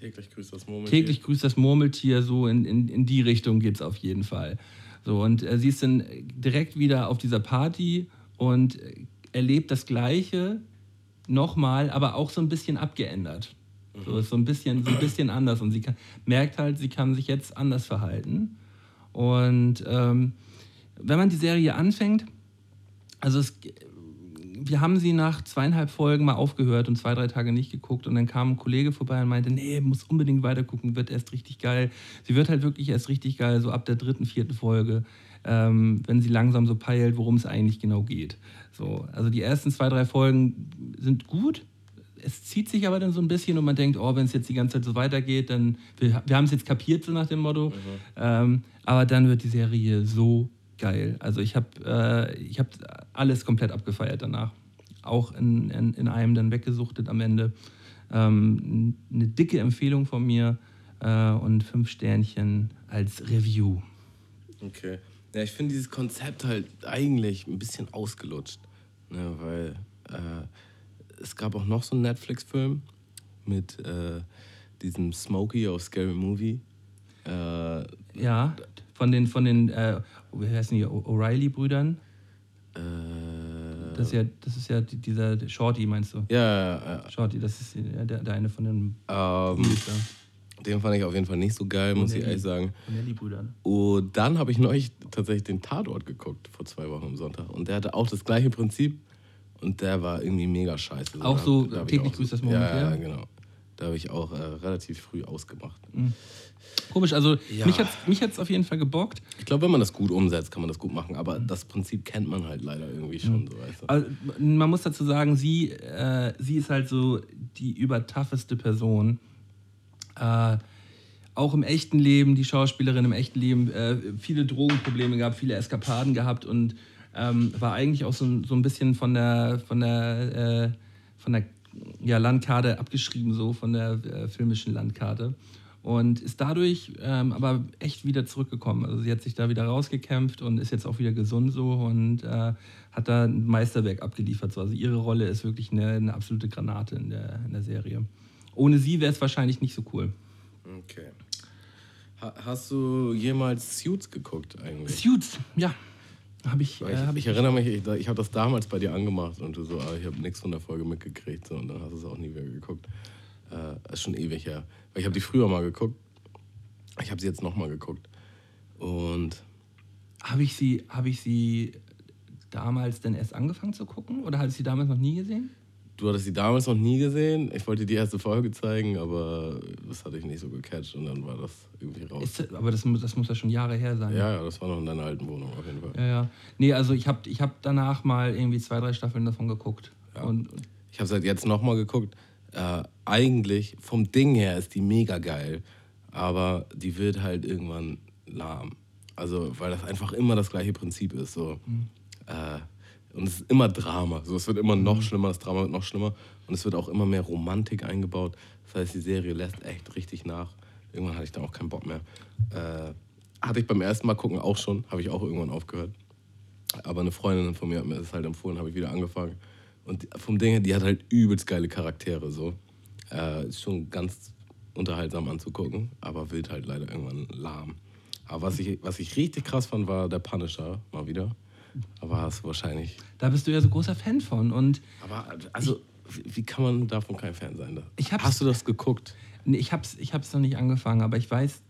Täglich grüßt das Murmeltier. täglich grüßt das Murmeltier, so in, in, in die Richtung geht es auf jeden Fall. So, und äh, sie ist dann direkt wieder auf dieser Party und äh, erlebt das Gleiche nochmal, aber auch so ein bisschen abgeändert. So ist so ein bisschen, so ein bisschen anders und sie kann, merkt halt, sie kann sich jetzt anders verhalten. Und ähm, wenn man die Serie anfängt, also es, wir haben sie nach zweieinhalb Folgen mal aufgehört und zwei, drei Tage nicht geguckt und dann kam ein Kollege vorbei und meinte, nee, muss unbedingt weitergucken, wird erst richtig geil. Sie wird halt wirklich erst richtig geil, so ab der dritten, vierten Folge, ähm, wenn sie langsam so peilt, worum es eigentlich genau geht. So, also die ersten zwei, drei Folgen sind gut. Es zieht sich aber dann so ein bisschen und man denkt, oh, wenn es jetzt die ganze Zeit so weitergeht, dann, wir, wir haben es jetzt kapiert, so nach dem Motto. Ähm, aber dann wird die Serie so geil. Also ich habe äh, ich hab alles komplett abgefeiert danach. Auch in, in, in einem dann weggesuchtet am Ende. Ähm, eine dicke Empfehlung von mir äh, und fünf Sternchen als Review. Okay. Ja, ich finde dieses Konzept halt eigentlich ein bisschen ausgelutscht. Ne, weil äh, es gab auch noch so einen Netflix-Film mit äh, diesem Smokey aus Scary Movie. Äh, Ja, von den, von den äh, wie heißen die, O'Reilly-Brüdern. äh, Das ist ja, das ist ja die- dieser Shorty, meinst du? ja, ja, Shorty, das ist ja der, der eine von den ja. Ähm, Brüdern. den fand ich auf jeden Fall nicht so geil, muss ich ehrlich sagen. Nelly-Brüdern. Und dann habe ich neulich tatsächlich den Tatort geguckt, vor zwei Wochen am Sonntag. Und der hatte auch das gleiche Prinzip. Und der war irgendwie mega scheiße. Auch Da- so da ich täglich grüßt das Ja, Murmeltier? ja, genau. Da habe ich auch äh, relativ früh ausgemacht. Komisch, also Ja. mich hat mich hat's auf jeden Fall gebockt. Ich glaube, wenn man das gut umsetzt, kann man das gut machen. Aber das Prinzip kennt man halt leider irgendwie schon. So, weißt du? Also, man muss dazu sagen, sie, äh, sie ist halt so die übertougheste Person. Äh, auch im echten Leben, die Schauspielerin im echten Leben, äh, viele Drogenprobleme gehabt, viele Eskapaden gehabt und ähm, war eigentlich auch so, ein- so ein bisschen von der, von der, äh, von der ja, Landkarte abgeschrieben, so von der äh, filmischen Landkarte. Und ist dadurch ähm, aber echt wieder zurückgekommen. Also sie hat sich da wieder rausgekämpft und ist jetzt auch wieder gesund so und äh, hat da ein Meisterwerk abgeliefert. So. Also ihre Rolle ist wirklich eine, eine absolute Granate in der, in der Serie. Ohne sie wäre es wahrscheinlich nicht so cool. Okay. Ha hast du jemals Suits geguckt eigentlich? Suits, ja. Habe ich, Weil äh, Ich, hab ich erinnere mich, ich, ich habe das damals bei dir angemacht und du so, ah, ich habe nichts von der Folge mitgekriegt. So, und dann hast du es auch nie wieder geguckt. Äh, ist schon ewig her. Weil ich habe die früher mal geguckt. Ich habe sie jetzt nochmal geguckt. Und Habe ich, sie, hab ich sie damals denn erst angefangen zu gucken oder hatte ich sie damals noch nie gesehen? Du hattest sie damals noch nie gesehen. Ich wollte dir die erste Folge zeigen, aber das hatte ich nicht so gecatcht und dann war das irgendwie raus. Ist, aber das, muss- das muss ja schon Jahre her sein. ja, ja, das war noch in deiner alten Wohnung auf jeden Fall. Ja, ja. Nee, also ich habe ich hab danach mal irgendwie zwei, drei Staffeln davon geguckt. Und, und Ich habe seit jetzt nochmal geguckt. Äh, eigentlich vom Ding her ist die mega geil, aber die wird halt irgendwann lahm. Also, weil das einfach immer das gleiche Prinzip ist. So. Äh, und es ist immer Drama. So, es wird immer noch schlimmer, das Drama wird noch schlimmer. Und es wird auch immer mehr Romantik eingebaut. Das heißt, die Serie lässt echt richtig nach. Irgendwann hatte ich da auch keinen Bock mehr. Äh, hatte ich beim ersten Mal gucken auch schon, habe ich auch irgendwann aufgehört. Aber eine Freundin von mir hat mir das halt empfohlen, habe ich wieder angefangen. Und vom Ding her, die hat halt übelst geile Charaktere so. Äh, ist schon ganz unterhaltsam anzugucken, aber wird halt leider irgendwann lahm. Aber was ich, was ich richtig krass fand, war der Punisher mal wieder. Aber hast du wahrscheinlich. Da bist du ja so großer Fan von. Und Aber also, wie, wie kann man davon kein Fan sein? Ich Hast du das geguckt? nee, ich hab's, ich hab's noch nicht angefangen, aber ich weiß,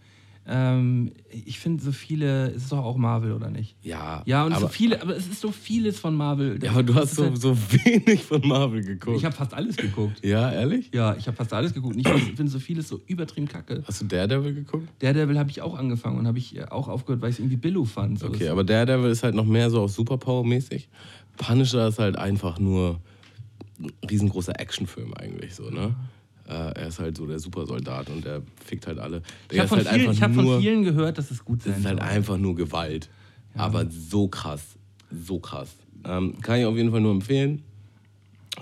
ähm, ich finde so viele, es ist doch auch Marvel, oder nicht? Ja. Ja, und aber, so viele, aber es ist so vieles von Marvel. Ja, aber du hast so, halt- so wenig von Marvel geguckt. Ich habe fast alles geguckt. ja, ehrlich? Ja, ich habe fast alles geguckt. Und Ich finde so vieles so übertrieben kacke. Hast du Daredevil geguckt? Daredevil habe ich auch angefangen und habe ich äh, auch aufgehört, weil ich es irgendwie billo fand. So, Okay, aber Daredevil ist halt noch mehr so auf Superpower-mäßig. Punisher ist halt einfach nur ein riesengroßer Actionfilm eigentlich so, ne? Äh, er ist halt so der Supersoldat und der fickt halt alle. ich habe von, halt ich hab von vielen gehört, dass es gut sein das ist halt einfach nur Gewalt. Aber so krass. So krass. Ähm, kann ich auf jeden Fall nur empfehlen.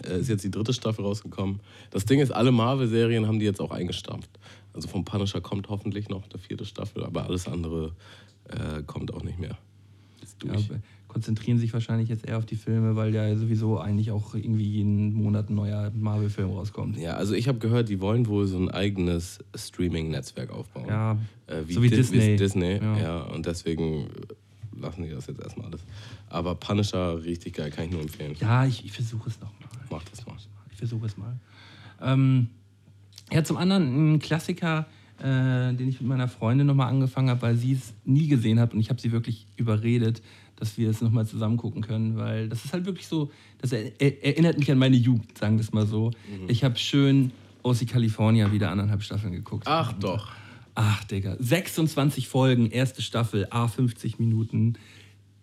Äh, ist jetzt die dritte Staffel rausgekommen. Das Ding ist, alle Marvel-Serien haben die jetzt auch eingestampft. Also vom Punisher kommt hoffentlich noch eine vierte Staffel, aber alles andere äh, kommt auch nicht mehr. Ist Ja, durch. be- konzentrieren sich wahrscheinlich jetzt eher auf die Filme, weil ja sowieso eigentlich auch irgendwie jeden Monat ein neuer Marvel-Film rauskommt. Ja, also ich habe gehört, die wollen wohl so ein eigenes Streaming-Netzwerk aufbauen. Ja, äh, so wie Di- Disney. Disney, Ja. ja. Und deswegen äh, lassen die das jetzt erstmal alles. Aber Punisher, richtig geil, kann ich nur empfehlen. Ja, ich, ich versuche es nochmal. Mach das mal. Ich versuche es mal. Ähm, ja, zum anderen ein Klassiker, äh, den ich mit meiner Freundin nochmal angefangen habe, weil sie es nie gesehen hat und ich habe sie wirklich überredet, dass wir es nochmal zusammen gucken können, weil das ist halt wirklich so, das er, er, erinnert mich an meine Jugend, sagen wir es mal so. Ich habe schön OC California wieder anderthalb Staffeln geguckt. Ach doch. Ach, Digga. 26 Folgen, erste Staffel, A50 Minuten.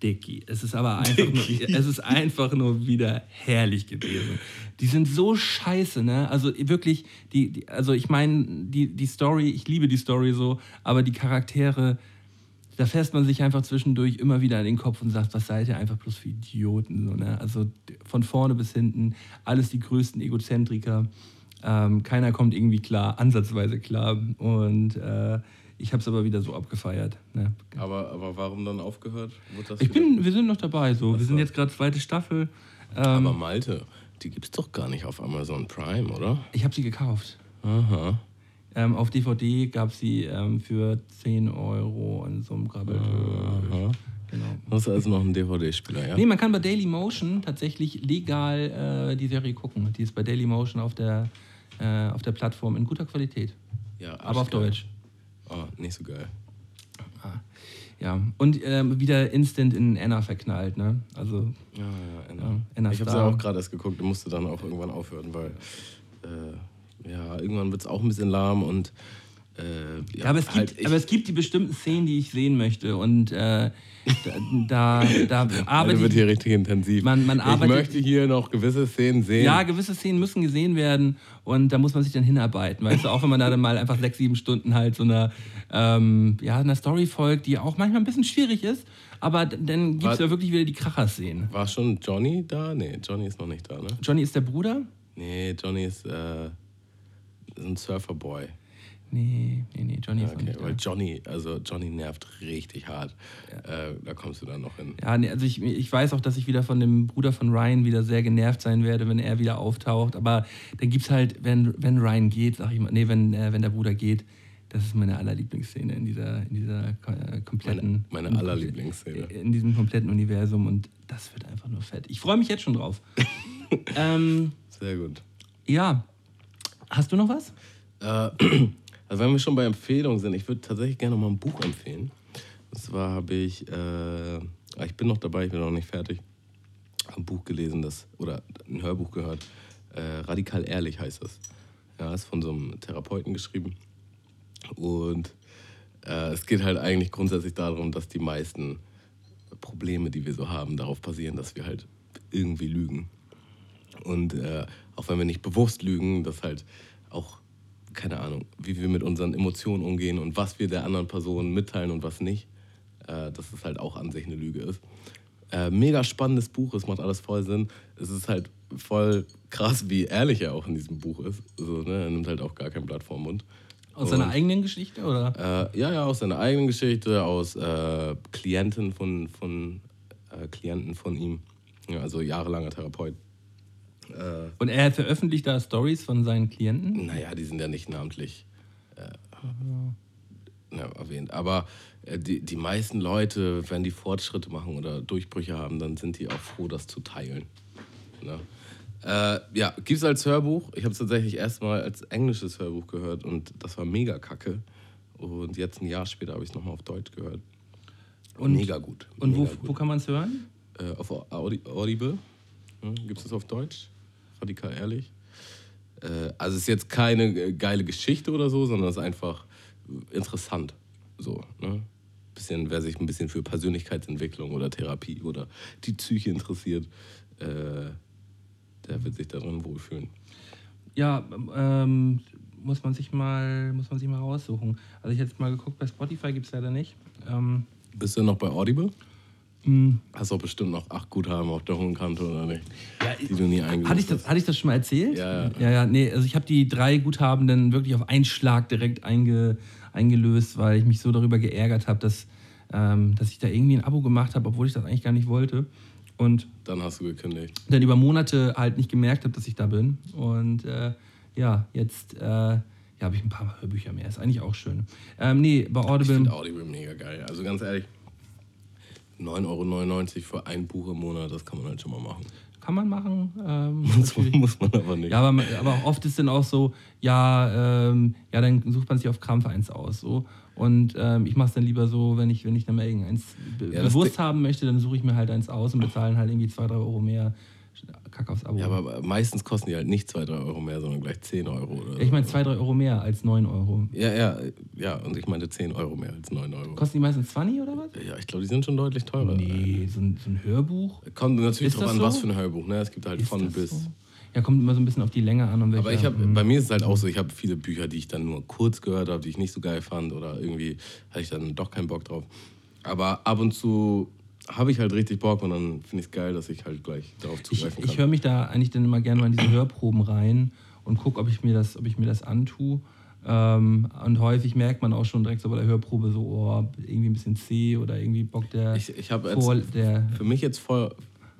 Dicky. Es ist aber einfach nur, [LAUGHS] es ist einfach nur wieder herrlich gewesen. Die sind so scheiße, ne? Also wirklich, die, die also ich meine, die, die Story, ich liebe die Story so, aber die Charaktere, da fässt man sich einfach zwischendurch immer wieder an den Kopf und sagt, was seid ihr einfach bloß für Idioten, so, ne? Also von vorne bis hinten, alles die größten Egozentriker. Ähm, keiner kommt irgendwie klar, ansatzweise klar. Und äh, ich habe es aber wieder so abgefeiert. Ne? Aber, aber warum dann aufgehört? Ich bin, wir sind noch dabei. So. Wir sind jetzt gerade zweite Staffel. Ähm, Aber Malte, die gibt's doch gar nicht auf Amazon Prime, oder? ich habe sie gekauft. Aha. Ähm, auf DVD gab sie ähm, für 10 Euro in so einem Grabbel. Genau. Hast du also noch einen DVD-Spieler, ja? Nee, man kann bei Dailymotion tatsächlich legal äh, die Serie gucken. Die ist bei Dailymotion auf der, äh, auf der Plattform in guter Qualität. ja Aber auf arschgeil. Deutsch. Oh, nicht so geil. Ja. Und ähm, wieder instant in Anna verknallt, ne? Also, Ja, ja, Anna. Ja, Anna ich habe ja auch gerade erst geguckt und musste dann auch irgendwann aufhören, weil äh, ja, irgendwann wird es auch ein bisschen lahm und äh, ja, aber, es gibt, halt, ich, aber es gibt die bestimmten Szenen, die ich sehen möchte. Und äh, da, da, da [LAUGHS] Alter, arbeite wird ich. hier richtig intensiv. Man- man ich arbeitet- möchte hier noch gewisse Szenen sehen. Ja, gewisse Szenen müssen gesehen werden und da muss man sich dann hinarbeiten. Weißt du, auch wenn man da dann mal einfach sechs, sieben Stunden halt so einer, ähm, ja, einer Story folgt, die auch manchmal ein bisschen schwierig ist, aber dann gibt es ja wirklich wieder die Kracher-Szenen. War schon Johnny da? Nee, Johnny ist noch nicht da, ne? Johnny ist der Bruder? Nee, Johnny ist äh, ein Surferboy. Nee, nee, nee, Johnny ist Okay, nicht da. weil Johnny, also Johnny nervt richtig hart. Äh, da kommst du dann noch hin. Ja, nee, also ich, ich weiß auch, dass ich wieder von dem Bruder von Ryan wieder sehr genervt sein werde, wenn er wieder auftaucht. Aber dann gibt es halt, wenn, wenn Ryan geht, sag ich mal, nee, wenn, äh, wenn der Bruder geht, das ist meine allerlieblingsszene in dieser, in dieser äh, kompletten. Meine, meine allerlieblingsszene. In diesem kompletten Universum und das wird einfach nur fett. Ich freue mich jetzt schon drauf. [LAUGHS] ähm, Sehr gut. ja. Hast du noch was? Äh, also wenn wir schon bei Empfehlungen sind, ich würde tatsächlich gerne noch mal ein Buch empfehlen. Und zwar habe ich, äh, ah, ich bin noch dabei, ich bin noch nicht fertig, ein Buch gelesen, das, oder ein Hörbuch gehört. Äh, Radikal ehrlich heißt das. Ja, ist von so einem Therapeuten geschrieben. Und äh, es geht halt eigentlich grundsätzlich darum, dass die meisten Probleme, die wir so haben, darauf basieren, dass wir halt irgendwie lügen. Und äh, auch wenn wir nicht bewusst lügen, dass halt auch, keine Ahnung, wie wir mit unseren Emotionen umgehen und was wir der anderen Person mitteilen und was nicht, äh, dass es halt auch an sich eine Lüge ist. Äh, mega spannendes Buch, es macht alles voll Sinn. Es ist halt voll krass, wie ehrlich er auch in diesem Buch ist. So, ne? Er nimmt halt auch gar kein Blatt vor den Mund. Aus seiner Und- eigenen Geschichte? Oder? äh, ja, ja, aus seiner eigenen Geschichte, aus äh, Klienten von, von äh, Klienten von ihm. Ja, also jahrelanger Therapeut. Äh, Und er veröffentlicht da Stories von seinen Klienten? naja, die sind ja nicht namentlich. Äh, ja, erwähnt. Aber äh, die, die meisten Leute, wenn die Fortschritte machen oder Durchbrüche haben, dann sind die auch froh, das zu teilen. Ne? Äh, ja, gibt es als Hörbuch. Ich habe es tatsächlich erstmal als englisches Hörbuch gehört und das war mega kacke. Und jetzt ein Jahr später habe ich es nochmal auf Deutsch gehört. Und- mega gut. Und wo, mega gut. wo kann man es hören? Äh, auf Audi Audible. Hm, Gibt es das auf Deutsch? Radikal ehrlich. Äh, also es ist jetzt keine äh, geile Geschichte oder so, sondern es ist einfach interessant. So, ne? Bisschen, wer sich ein bisschen für Persönlichkeitsentwicklung oder Therapie oder die Psyche interessiert, äh, der wird sich darin wohlfühlen. Ja, ähm, muss man sich mal, muss man sich mal raussuchen. Also ich jetzt mal geguckt, bei Spotify gibt es leider nicht. Ähm, Bist du noch bei Audible? Mh, Hast auch bestimmt noch acht Guthaben auf der hohen Kante oder nicht? die du nie eingelöst hatte, ich das, hast. hatte ich das schon mal erzählt? Ja, ja. ja, ja nee, also ich habe die drei Guthaben dann wirklich auf einen Schlag direkt einge, eingelöst, weil ich mich so darüber geärgert habe, dass, ähm, dass ich da irgendwie ein Abo gemacht habe, obwohl ich das eigentlich gar nicht wollte. Und Dann hast du gekündigt. dann über Monate halt nicht gemerkt habe, dass ich da bin. Und äh, ja, jetzt äh, ja, habe ich ein paar Hörbücher mehr. Ist eigentlich auch schön. Ähm, nee, bei Ich Audible. finde Audible mega geil. Also ganz ehrlich, 9,99 Euro für ein Buch im Monat, das kann man halt schon mal machen. Kann man machen. Ähm, [LAUGHS] Muss man, natürlich. muss man aber nicht. Ja, aber, man- aber oft ist dann auch so, ja, ähm, ja, dann sucht man sich auf Krampf eins aus. So. Und ähm, ich mache es dann lieber so, wenn ich, wenn ich dann mal irgendeins Ja, das bewusst haben möchte, dann suche ich mir halt eins aus und bezahle halt irgendwie 2, 3 Euro mehr. Kack aufs Abo. Ja, aber meistens kosten die halt nicht 2, 3 Euro mehr, sondern gleich 10 Euro. Oder ich meine so. 2, 3 Euro mehr als 9 Euro. Ja, ja, ja, und ich meinte 10 Euro mehr als 9 Euro. Kosten die meistens 20 oder was? Ja, ich glaube, die sind schon deutlich teurer. Nee, so ein, so ein Hörbuch. Kommt natürlich Ist drauf an, so? was für ein Hörbuch. Ne? Es gibt halt Ist von bis. so? Ja, kommt immer so ein bisschen auf die Länge an. Und Aber ich habe, Mhm. bei mir ist es halt auch so, ich habe viele Bücher, die ich dann nur kurz gehört habe, die ich nicht so geil fand oder irgendwie hatte ich dann doch keinen Bock drauf. Aber ab und zu habe ich halt richtig Bock und dann finde ich es geil, dass ich halt gleich darauf Ich, zugreifen ich kann. höre mich da eigentlich dann immer gerne mal in diese Hörproben rein und gucke, ob ich mir das, ob ich mir das antue. Ähm, und häufig merkt man auch schon direkt so bei der Hörprobe so, oh, irgendwie ein bisschen zäh oder irgendwie Bock der, Ich, ich habe für mich jetzt voll,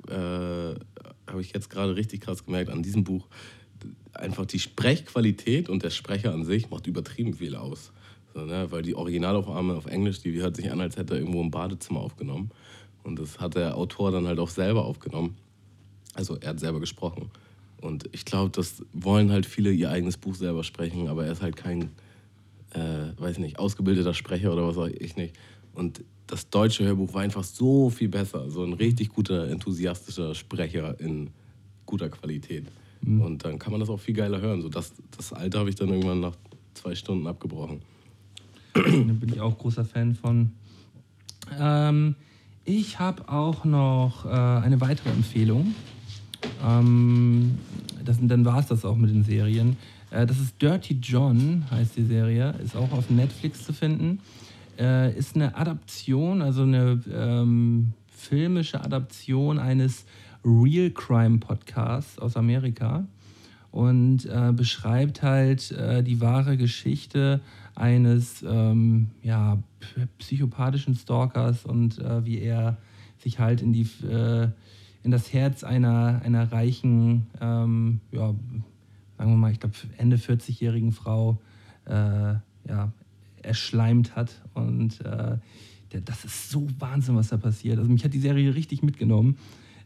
äh, habe ich jetzt gerade richtig krass gemerkt an diesem Buch, einfach die Sprechqualität und der Sprecher an sich macht übertrieben viel aus. So, ne? Weil die Originalaufnahme auf Englisch, die hört sich an, als hätte er irgendwo im Badezimmer aufgenommen. Und das hat der Autor dann halt auch selber aufgenommen. Also er hat selber gesprochen. Und ich glaube, das wollen halt viele ihr eigenes Buch selber sprechen, aber er ist halt kein, äh, weiß nicht, ausgebildeter Sprecher oder was auch ich nicht. Und das deutsche Hörbuch war einfach so viel besser. So ein richtig guter, enthusiastischer Sprecher in guter Qualität. Und dann kann man das auch viel geiler hören. So das, das alte habe ich dann irgendwann nach zwei Stunden abgebrochen. da bin ich auch großer Fan von. Ähm, ich habe auch noch äh, eine weitere Empfehlung. Ähm, das, dann war es das auch mit den Serien. Äh, das ist Dirty John, heißt die Serie. Ist auch auf Netflix zu finden. Äh, ist eine Adaption, also eine ähm, filmische Adaption eines Real Crime Podcasts aus Amerika und äh, beschreibt halt äh, die wahre Geschichte eines ähm, ja, psychopathischen Stalkers und äh, wie er sich halt in, die, äh, in das Herz einer, einer reichen, ähm, ja, sagen wir mal, ich glaube Ende 40-jährigen Frau äh, ja, erschleimt hat. Und äh, das ist so Wahnsinn, was da passiert. Also mich hat die Serie richtig mitgenommen.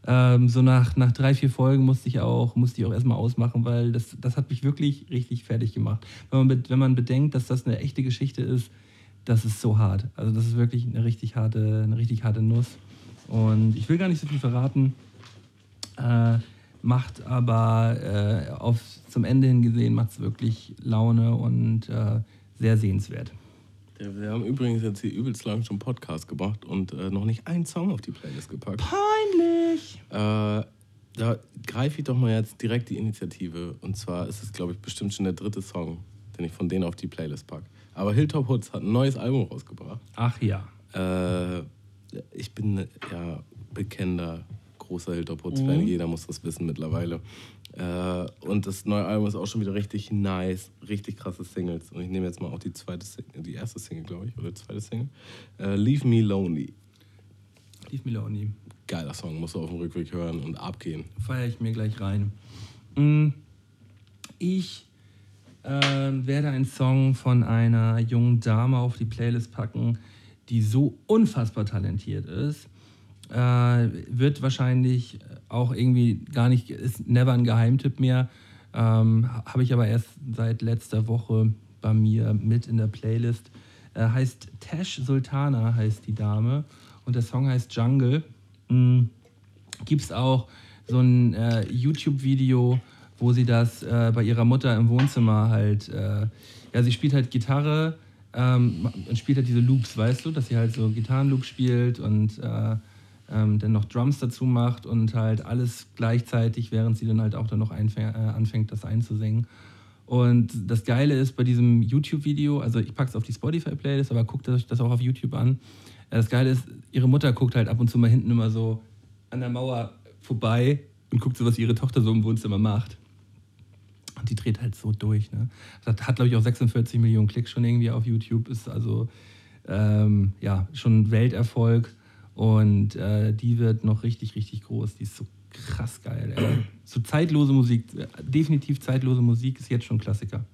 Ähm, so nach, nach drei, vier Folgen musste ich auch, musste ich auch erstmal ausmachen, weil das, das hat mich wirklich richtig fertig gemacht. Wenn man, wenn man bedenkt, dass das eine echte Geschichte ist, das ist so hart. Also das ist wirklich eine richtig harte, eine richtig harte Nuss. Und ich will gar nicht so viel verraten. Äh, macht aber äh, auf, zum Ende hin gesehen macht es wirklich Laune und äh, sehr sehenswert. Wir haben übrigens jetzt hier übelst lang schon Podcast gemacht und äh, noch nicht einen Song auf die Playlist gepackt. Peinlich! Äh, da greife ich doch mal jetzt direkt die Initiative. Und zwar ist es, glaube ich, bestimmt schon der dritte Song, den ich von denen auf die Playlist packe. Aber Hilltop Hoods hat ein neues Album rausgebracht. Ach ja. Äh, ich bin ja bekennender großer Hilltop Hoods-Fan. Mhm. Jeder muss das wissen mittlerweile. Äh, und das neue Album ist auch schon wieder richtig nice, richtig krasse Singles. Und ich nehme jetzt mal auch die zweite Single, die erste Single, glaube ich, oder die zweite Single. Äh, Leave Me Lonely. Leave Meloni. Geiler Song, musst du auf dem Rückweg hören und abgehen. Feiere ich mir gleich rein. Mm, Ich äh, werde einen Song von einer jungen Dame auf die Playlist packen, die so unfassbar talentiert ist. Äh, wird wahrscheinlich auch irgendwie gar nicht, ist never ein Geheimtipp mehr. Ähm, Habe ich aber erst seit letzter Woche bei mir mit in der Playlist. Äh, heißt Tash Sultana, heißt die Dame. Und der Song heißt Jungle. Mhm. Gibt es auch so ein äh, YouTube-Video, wo sie das äh, bei ihrer Mutter im Wohnzimmer halt, äh, ja, sie spielt halt Gitarre ähm, und spielt halt diese Loops, weißt du, dass sie halt so Gitarrenloops spielt und äh, ähm, dann noch Drums dazu macht und halt alles gleichzeitig, während sie dann halt auch dann noch äh, anfängt, das einzusingen. Und das Geile ist bei diesem YouTube-Video, also ich packe es auf die Spotify-Playlist, aber guckt euch das auch auf YouTube an. Äh, Das Geile ist, ihre Mutter guckt halt ab und zu mal hinten immer so an der Mauer vorbei und guckt so, was ihre Tochter so im Wohnzimmer macht. Und die dreht halt so durch. Ne? Das hat, glaube ich, auch 46 Millionen Klicks schon irgendwie auf YouTube. Ist also ähm, ja schon Welterfolg. Und äh, die wird noch richtig, richtig groß. Die ist so krass geil. Ey. [CLEARS THROAT] So zeitlose Musik, äh, definitiv zeitlose Musik ist jetzt schon Klassiker.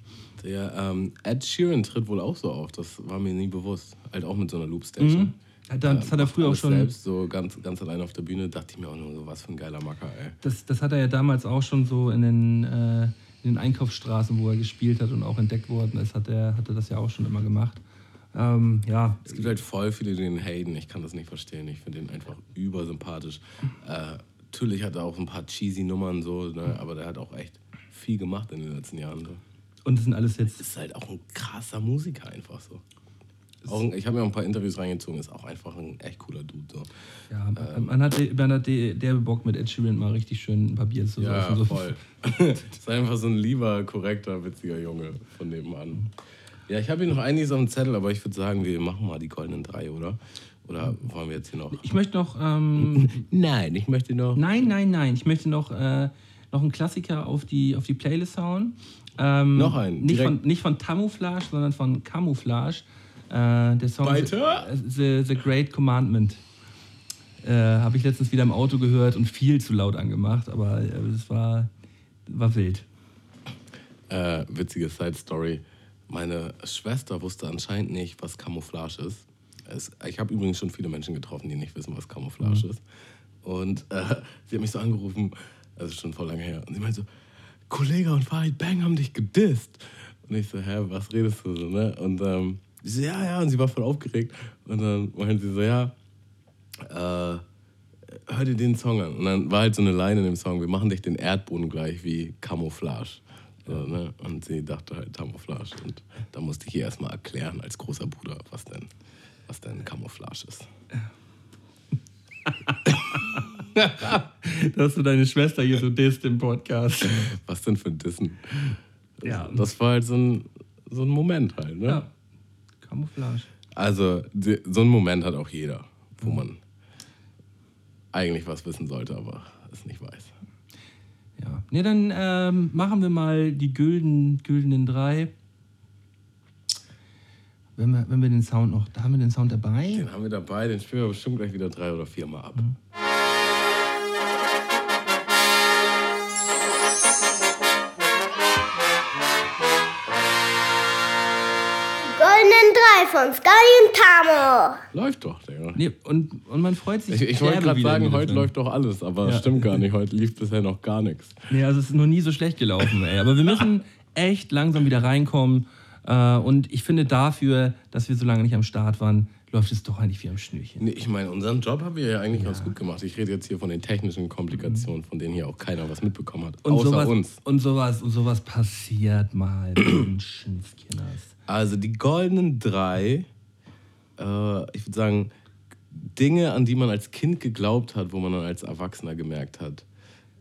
Der ähm, Ed Sheeran tritt wohl auch so auf, das war mir nie bewusst. Halt auch mit so einer Loopstation. Mhm. Hat er- das hat er macht früher auch schon. Selbst so ganz, ganz allein auf der Bühne dachte ich mir auch nur so, was für ein geiler Macker, ey. Das, das hat er ja damals auch schon so in den, äh, in den Einkaufsstraßen, wo er gespielt hat und auch entdeckt worden ist, hat er, hat er das ja auch schon immer gemacht. Ähm, ja, Es gibt halt voll viele, die den haten. Ich kann das nicht verstehen. Ich finde den einfach übersympathisch. Äh, natürlich hat er auch ein paar cheesy Nummern so, ne? aber der hat auch echt viel gemacht in den letzten Jahren. So. und das sind alles jetzt Ist halt auch ein krasser Musiker einfach so. Auch, ich habe mir auch ein paar Interviews reingezogen, ist auch einfach ein echt cooler Dude. So. Ja, man hat, man hat de- derbe Bock mit Ed Sheeran mal richtig schön ein paar Bier zu Ja, saufen. So. voll. [LAUGHS] ist einfach so ein lieber, korrekter, witziger Junge von nebenan. Ja, ich habe hier noch einiges auf dem Zettel, aber ich würde sagen, wir machen mal die goldenen drei, oder? Oder wollen wir jetzt hier noch. Ich möchte noch, ähm, [LAUGHS] Nein, ich möchte noch. nein, nein, nein, ich möchte noch, äh, noch einen Klassiker auf die, auf die Playlist hauen. Ähm, Noch einen, Nicht direkt. von, nicht von Tamouflage, sondern von Camouflage. Äh, der Song Weiter? The, The Great Commandment. Äh, Habe ich letztens wieder im Auto gehört und viel zu laut angemacht, aber äh, es war, war wild. Äh, witzige Side-Story. Meine Schwester wusste anscheinend nicht, was Camouflage ist. Es, ich habe übrigens schon viele Menschen getroffen, die nicht wissen, was Camouflage ist. Und äh, [LAUGHS] sie hat mich so angerufen, also schon voll lange her, und sie meinte so, Kollege und Farid Bang haben dich gedisst. Und ich so, hä, was redest du so, ne? Und ähm, sie so, ja, ja, und sie war voll aufgeregt. Und dann meinte sie so, ja, äh, hör dir den Song an. Und dann war halt so eine Line in dem Song, wir machen dich den Erdboden gleich wie Camouflage. So, ne? Und sie dachte halt Camouflage. Und da musste ich ihr erstmal erklären als großer Bruder, was denn, was denn Camouflage ist. Da hast du deine Schwester hier so disst im Podcast. Was denn für ein Dissen? Ja. Das war halt so ein, so ein Moment halt, ne? Ja. Camouflage. Also, so einen Moment hat auch jeder, wo man eigentlich was wissen sollte, aber es nicht weiß. Ja. Ne, dann ähm, machen wir mal die gülden, güldenen drei. Wenn wir, wenn wir den Sound noch, da haben wir den Sound dabei. Den haben wir dabei, den spielen wir bestimmt gleich wieder drei oder viermal ab. Goldenen von Scully und Tamo. Läuft doch, Digga. Nee, und, und man freut sich. Ich, ich wollte gerade sagen, heute drin. läuft doch alles, aber Ja. stimmt gar nicht. Heute lief bisher noch gar nichts. Nee, also es ist noch nie so schlecht gelaufen, ey. Aber wir müssen echt langsam wieder reinkommen. Äh, und ich finde dafür, dass wir so lange nicht am Start waren, läuft es doch eigentlich wie am Schnürchen. Nee, ich meine, unseren Job haben wir ja eigentlich ganz gut gemacht. Ich rede jetzt hier von den technischen Komplikationen, von denen hier auch keiner was mitbekommen hat. Und außer sowas, uns. Und sowas, und sowas passiert mal. [CLEARS THROAT] Menschenskinders. Also die goldenen drei, äh, ich würde sagen, Dinge, an die man als Kind geglaubt hat, wo man dann als Erwachsener gemerkt hat,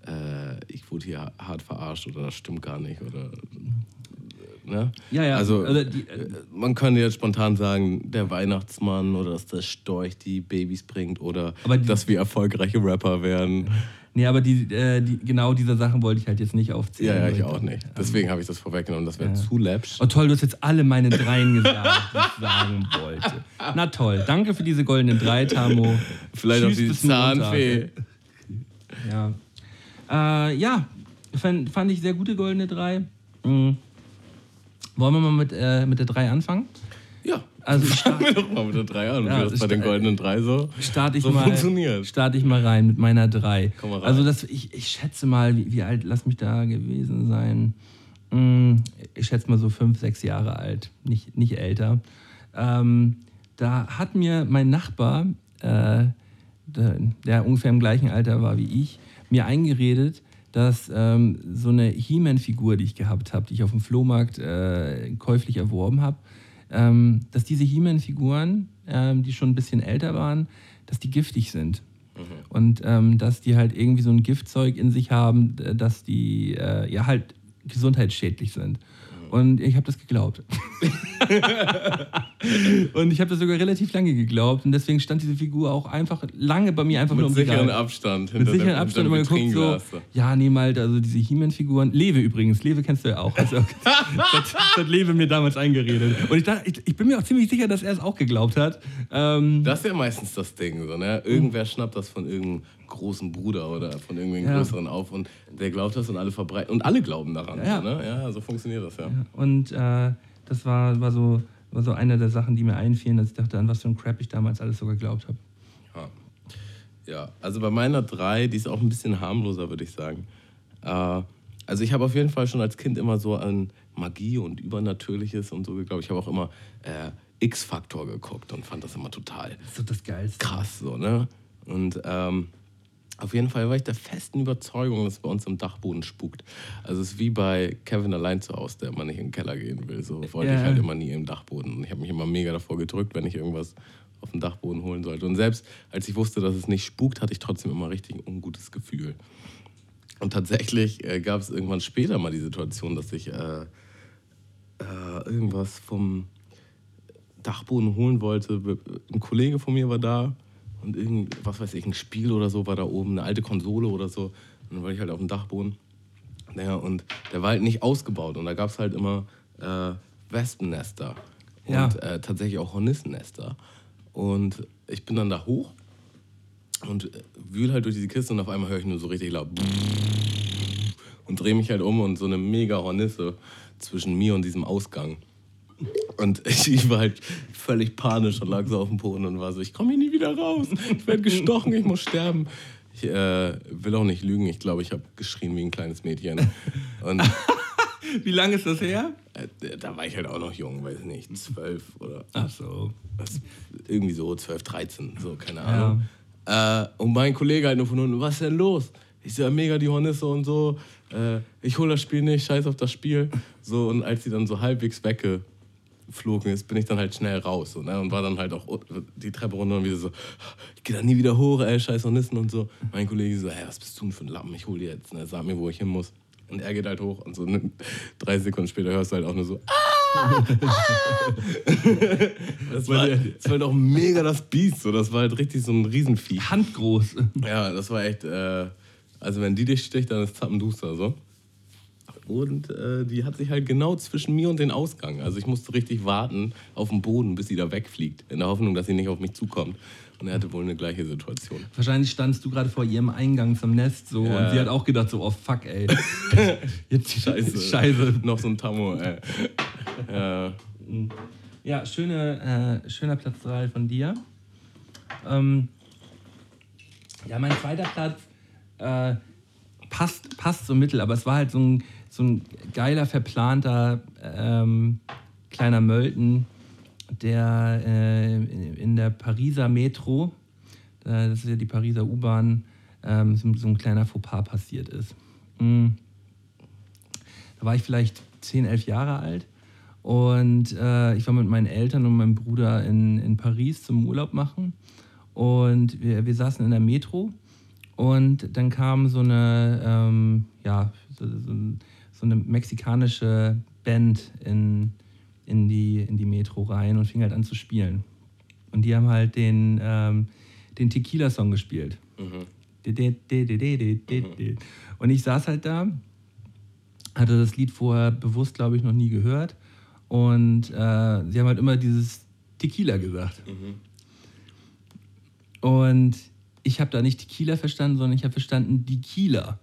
äh, ich wurde hier hart verarscht oder das stimmt gar nicht oder ne? Ja, ja, Also, also die- äh, man könnte jetzt spontan sagen, der Weihnachtsmann oder dass der Storch die Babys bringt oder die- dass wir erfolgreiche Rapper werden. Nee, aber die, äh, die, genau diese Sachen wollte ich halt jetzt nicht aufzählen. Ja, ja, ich auch nicht. Deswegen habe ich das vorweggenommen, das wäre zu läppsch. Oh toll, du hast jetzt alle meine Dreien gesagt, die ich sagen wollte. Na toll, danke für diese goldenen drei, Tamo. Vielleicht auch Tschüss, die bis Montag. Zahnfee. Ja, äh, ja fand, fand ich sehr gute goldene drei. Mhm. Wollen wir mal mit, äh, mit der 3 anfangen? Ja. Also ich Fangen wir doch mal mit der 3 an, Ja, das bei den goldenen 3 so, starte ich, so mal, funktioniert. starte ich mal rein mit meiner 3. Komm mal rein. Also das, ich, ich schätze mal, wie, wie alt, lass mich da gewesen sein. Hm, Ich schätze mal so fünf, sechs Jahre alt, nicht, nicht älter. Ähm, da hat mir mein Nachbar, äh, der, der ungefähr im gleichen Alter war wie ich, mir eingeredet, dass ähm, so eine He-Man-Figur, die ich gehabt habe, die ich auf dem Flohmarkt äh, käuflich erworben habe, dass diese He-Man-Figuren, ähm, die schon ein bisschen älter waren, dass die giftig sind. Und ähm, dass die halt irgendwie so ein Giftzeug in sich haben, dass die äh, ja halt gesundheitsschädlich sind. Und ich habe das geglaubt. [LAUGHS] und ich habe das sogar relativ lange geglaubt. Und deswegen stand diese Figur auch einfach lange bei mir einfach nur Mit im Regal. sicheren Abstand. Mit sicheren Abstand immer geguckt, so, ja, nee, mal, also diese He-Man-Figuren. Lewe übrigens, Lewe kennst du ja auch. Also, [LAUGHS] das, das hat Lewe mir damals eingeredet. Und ich, dachte, ich, ich bin mir auch ziemlich sicher, dass er es auch geglaubt hat. Ähm, Das ist ja meistens das Ding. So, ne? Irgendwer schnappt das von irgendeinem großen Bruder oder von irgendeinem Ja. größeren auf und der glaubt das und alle verbreiten. Und alle glauben daran. Ja. So, ne? ja so funktioniert das ja. Und äh, das war, war, so, war so eine der Sachen, die mir einfielen, dass ich dachte, an was für ein Crap ich damals alles so geglaubt habe. Ja. Ja, also bei meiner 3, die ist auch ein bisschen harmloser, würde ich sagen. Äh, also ich habe auf jeden Fall schon als Kind immer so an Magie und Übernatürliches und so geglaubt. Ich habe auch immer äh, X-Faktor geguckt und fand das immer total so das Geilste. krass so, ne? Und ähm, auf jeden Fall war ich der festen Überzeugung, dass bei uns im Dachboden spukt. Also es ist wie bei Kevin allein zu Hause, der immer nicht in den Keller gehen will. So wollte Ja. ich halt immer nie im Dachboden. Und ich habe mich immer mega davor gedrückt, wenn ich irgendwas auf den Dachboden holen sollte. Und selbst als ich wusste, dass es nicht spukt, hatte ich trotzdem immer richtig ein ungutes Gefühl. Und tatsächlich äh, gab es irgendwann später mal die Situation, dass ich äh, äh, irgendwas vom Dachboden holen wollte. Ein Kollege von mir war da und irgend, was weiß ich, ein Spiel oder so war da oben, eine alte Konsole oder so. Und dann war ich halt auf dem Dachboden. Naja, und der war halt nicht ausgebaut und da gab es halt immer äh, Wespennester und Ja. äh, tatsächlich auch Hornissennester. Und ich bin dann da hoch und äh, wühl halt durch diese Kiste und auf einmal höre ich nur so richtig laut und drehe mich halt um und so eine mega Hornisse zwischen mir und diesem Ausgang. Und [LAUGHS] ich, war halt völlig panisch und lag so auf dem Boden und war so, ich komme hier nie wieder raus. Ich werde gestochen, ich muss sterben. Ich äh, will auch nicht lügen, ich glaube, ich habe geschrien wie ein kleines Mädchen. Und [LAUGHS] Wie lange ist das her? äh, da war ich halt auch noch jung, weiß nicht, zwölf oder Ach so. was, irgendwie so 12, 13, so, keine Ahnung. Äh, und mein Kollege halt nur von unten, was ist denn los? Ich so, ja, mega die Hornisse und so. Äh, ich hole das Spiel nicht, scheiß auf das Spiel. So, und als sie dann so halbwegs weggeflogen ist, bin ich dann halt schnell raus. So, ne? Und war dann halt auch die Treppe runter und wieder so, ich gehe da nie wieder hoch, ey, scheiß Hornissen und so. Mein Kollege so, hey, was bist du denn für ein Lappen? Ich hol dir jetzt, ne? sag mir, wo ich hin muss. Und er geht halt hoch und so ne, drei Sekunden später hörst du halt auch nur so, "Ah!" das, war, das war halt auch mega das Biest, so. das war halt richtig so ein Riesenvieh. Handgroß. Ja, das war echt, äh, also wenn die dich sticht, dann ist Zappenduster so. Und äh, die hat sich halt genau zwischen mir und den Ausgang. Also ich musste richtig warten auf dem Boden, bis sie da wegfliegt, in der Hoffnung, dass sie nicht auf mich zukommt. Und er hatte wohl eine gleiche Situation. Wahrscheinlich standst du gerade vor ihrem Eingang zum Nest so Ja. und sie hat auch gedacht so, oh fuck, ey. [LAUGHS] Jetzt Scheiße. Scheiße. Noch so ein Tammo, ey. [LAUGHS] Ja. Ja, schöne, äh, schöner Platz 3 von dir. Ähm, ja, mein zweiter Platz äh, passt, passt so mittel, aber es war halt so ein, so ein geiler, verplanter ähm, kleiner Mölten, der äh, in, der Pariser Metro, äh, das ist ja die Pariser U-Bahn, ähm, so, ein kleiner Fauxpas passiert ist. Mm. Da war ich vielleicht 10, 11 Jahre alt. Und äh, ich war mit meinen Eltern und meinem Bruder in, in Paris zum Urlaub machen. Und wir, wir saßen in der Metro. Und dann kam so eine, ähm, ja, so, so, so eine mexikanische Band in, in, die, in die Metro rein und fing halt an zu spielen. Und die haben halt den, ähm, den Tequila-Song gespielt. Und ich saß halt da, hatte das Lied vorher bewusst, glaube ich, noch nie gehört. Und äh, sie haben halt immer dieses Tequila gesagt. Und ich habe da nicht Tequila verstanden, sondern ich habe verstanden die Kieler.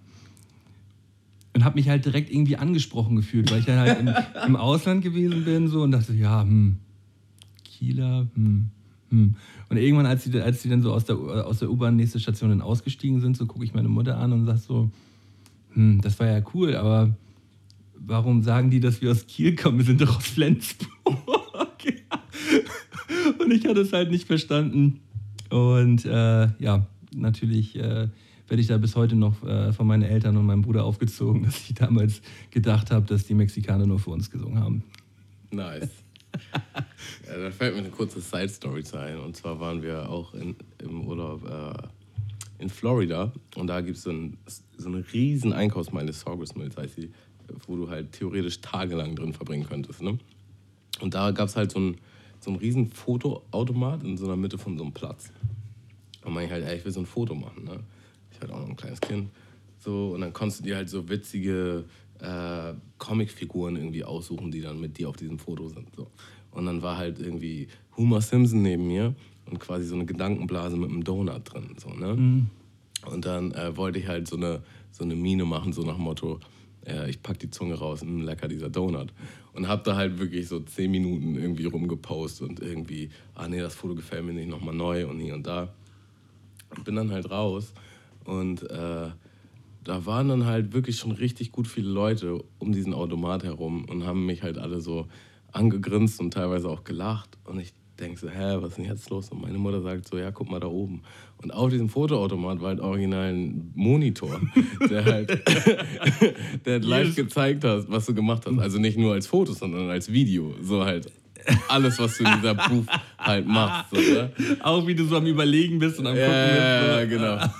Und habe mich halt direkt irgendwie angesprochen gefühlt, weil ich dann halt im, [LAUGHS] im Ausland gewesen bin so und dachte, ja, hm, Kieler, hm, hm. Und irgendwann, als die, als die dann so aus der, aus der U-Bahn nächste Station dann ausgestiegen sind, so gucke ich meine Mutter an und sage so, hm, das war ja cool, aber warum sagen die, dass wir aus Kiel kommen? Wir sind doch aus Flensburg. [LAUGHS] und ich hatte es halt nicht verstanden. Und äh, ja, natürlich äh, werde ich da bis heute noch äh, von meinen Eltern und meinem Bruder aufgezogen, [LAUGHS] dass ich damals gedacht habe, dass die Mexikaner nur für uns gesungen haben. Nice. [LAUGHS] ja, da fällt mir eine kurze Side-Story ein. Und zwar waren wir auch in, im Urlaub äh, in Florida. Und da gibt so es so eine riesen Einkaufsmeile, Saugus Mills heißt sie, wo du halt theoretisch tagelang drin verbringen könntest. Ne? Und da gab es halt so einen, so einen riesen Fotoautomat in so einer Mitte von so einem Platz. Und man halt, ey, ich will so ein Foto machen. Ne? Ich hatte auch noch ein kleines Kind. So, und dann konntest du dir halt so witzige äh, Comicfiguren irgendwie aussuchen, die dann mit dir auf diesem Foto sind. So. Und dann war halt irgendwie Homer Simpson neben mir und quasi so eine Gedankenblase mit einem Donut drin. So, ne? Mhm. Und dann äh, wollte ich halt so eine, so eine Mine machen, so nach dem Motto, äh, ich pack die Zunge raus, mh, lecker dieser Donut. Und hab da halt wirklich so zehn Minuten irgendwie rumgepostet und irgendwie, ah nee, das Foto gefällt mir nicht, nochmal neu und hier und da. Und bin dann halt raus und äh, da waren dann halt wirklich schon richtig gut viele Leute um diesen Automat herum und haben mich halt alle so angegrinst und teilweise auch gelacht. Und ich denke so, hä, was ist denn jetzt los? Und meine Mutter sagt so, ja, guck mal da oben. Und auf diesem Fotoautomat war halt original ein Monitor, [LAUGHS] der halt, [LAUGHS] der halt live gezeigt hat, was du gemacht hast. Also nicht nur als Foto, sondern als Video. So halt alles, was du in dieser Booth halt machst. So, ne? Auch wie du so am Überlegen bist und am Gucken ja, bist. Ja, genau.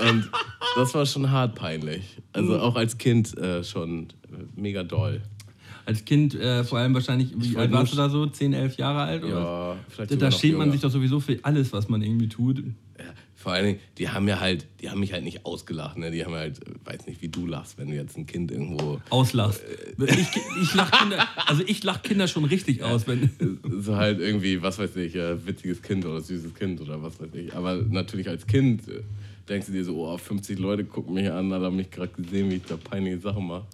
Und das war schon hart peinlich. Also auch als Kind äh, schon mega doll. Als Kind äh, vor allem wahrscheinlich, wie alt warst du da so? 10, 11 Jahre alt? Oder? Ja, vielleicht Da, da schämt man sich doch sowieso für alles, was man irgendwie tut. Ja, vor allen Dingen, die haben ja halt, die haben mich halt nicht ausgelacht, ne? Die haben halt, weiß nicht, wie du lachst, wenn du jetzt ein Kind irgendwo Auslachst. Ich, ich lach Kinder, also ich lach Kinder schon richtig aus, wenn. [LAUGHS] so halt irgendwie, was weiß ich, äh, witziges Kind oder süßes Kind oder was weiß ich. Aber natürlich als Kind äh, denkst du dir so, oh, 50 Leute gucken mich an, hat haben mich gerade gesehen, wie ich da peinliche Sachen mache.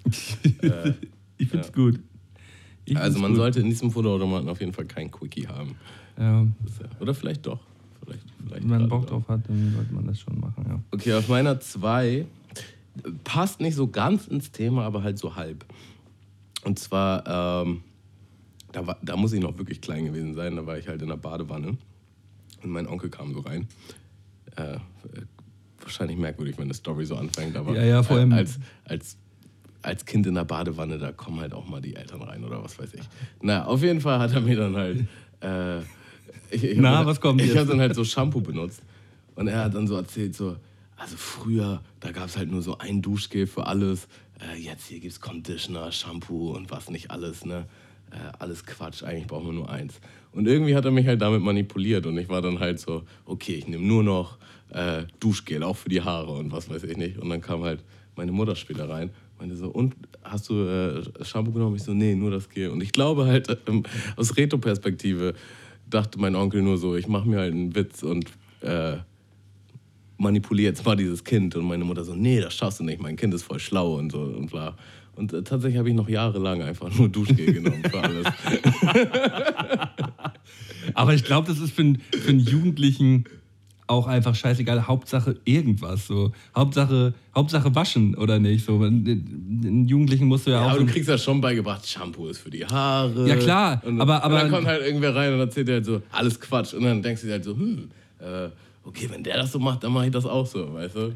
[LAUGHS] Ich find's gut. Ich Also find's man gut. sollte in diesem Fotoautomaten auf jeden Fall kein Quickie haben. Ja, ja- Oder vielleicht doch. Vielleicht, vielleicht wenn man Bock drauf hat, dann sollte man das schon machen, ja. Okay, auf meiner 2 passt nicht so ganz ins Thema, aber halt so halb. Und zwar, ähm, da, war, da muss ich noch wirklich klein gewesen sein, da war ich halt in der Badewanne und mein Onkel kam so rein. Äh, äh, wahrscheinlich merkwürdig, wenn eine Story so anfängt, aber Ja, ja, vor allem- als, als, als Kind in der Badewanne, da kommen halt auch mal die Eltern rein oder was weiß ich. Na, auf jeden Fall hat er mir dann halt. Äh, ich, ich Na, dann, was kommt Ich habe dann halt so Shampoo benutzt. Und er hat dann so erzählt, so, also früher, da gab es halt nur so ein Duschgel für alles. Äh, jetzt hier gibt es Conditioner, Shampoo und was nicht alles, ne? Äh, alles Quatsch, eigentlich brauchen wir nur eins. Und irgendwie hat er mich halt damit manipuliert und ich war dann halt so, okay, ich nehme nur noch äh, Duschgel, auch für die Haare und was weiß ich nicht. Und dann kam halt meine Mutter später rein meinte so, und hast du äh, Shampoo genommen? Ich so, nee, nur das Gel. Und ich glaube halt, ähm, aus Retro-Perspektive dachte mein Onkel nur so, ich mache mir halt einen Witz und äh, manipuliere jetzt mal dieses Kind. Und meine Mutter so, nee, das schaffst du nicht, mein Kind ist voll schlau und so und bla. Und äh, tatsächlich habe ich noch jahrelang einfach nur Duschgel genommen für alles. [LAUGHS] Aber ich glaube, das ist für, für einen Jugendlichen auch einfach scheißegal. Hauptsache irgendwas. So. Hauptsache, Hauptsache waschen oder nicht. So. Den Jugendlichen musst du ja, Ja, auch. aber du kriegst ja schon beigebracht, Shampoo ist für die Haare. Ja, klar, Und, aber- aber- und dann kommt halt irgendwer rein und erzählt dir halt so, alles Quatsch. Und dann denkst du dir halt so, hm, äh, okay, wenn der das so macht, dann mache ich das auch so, weißt du?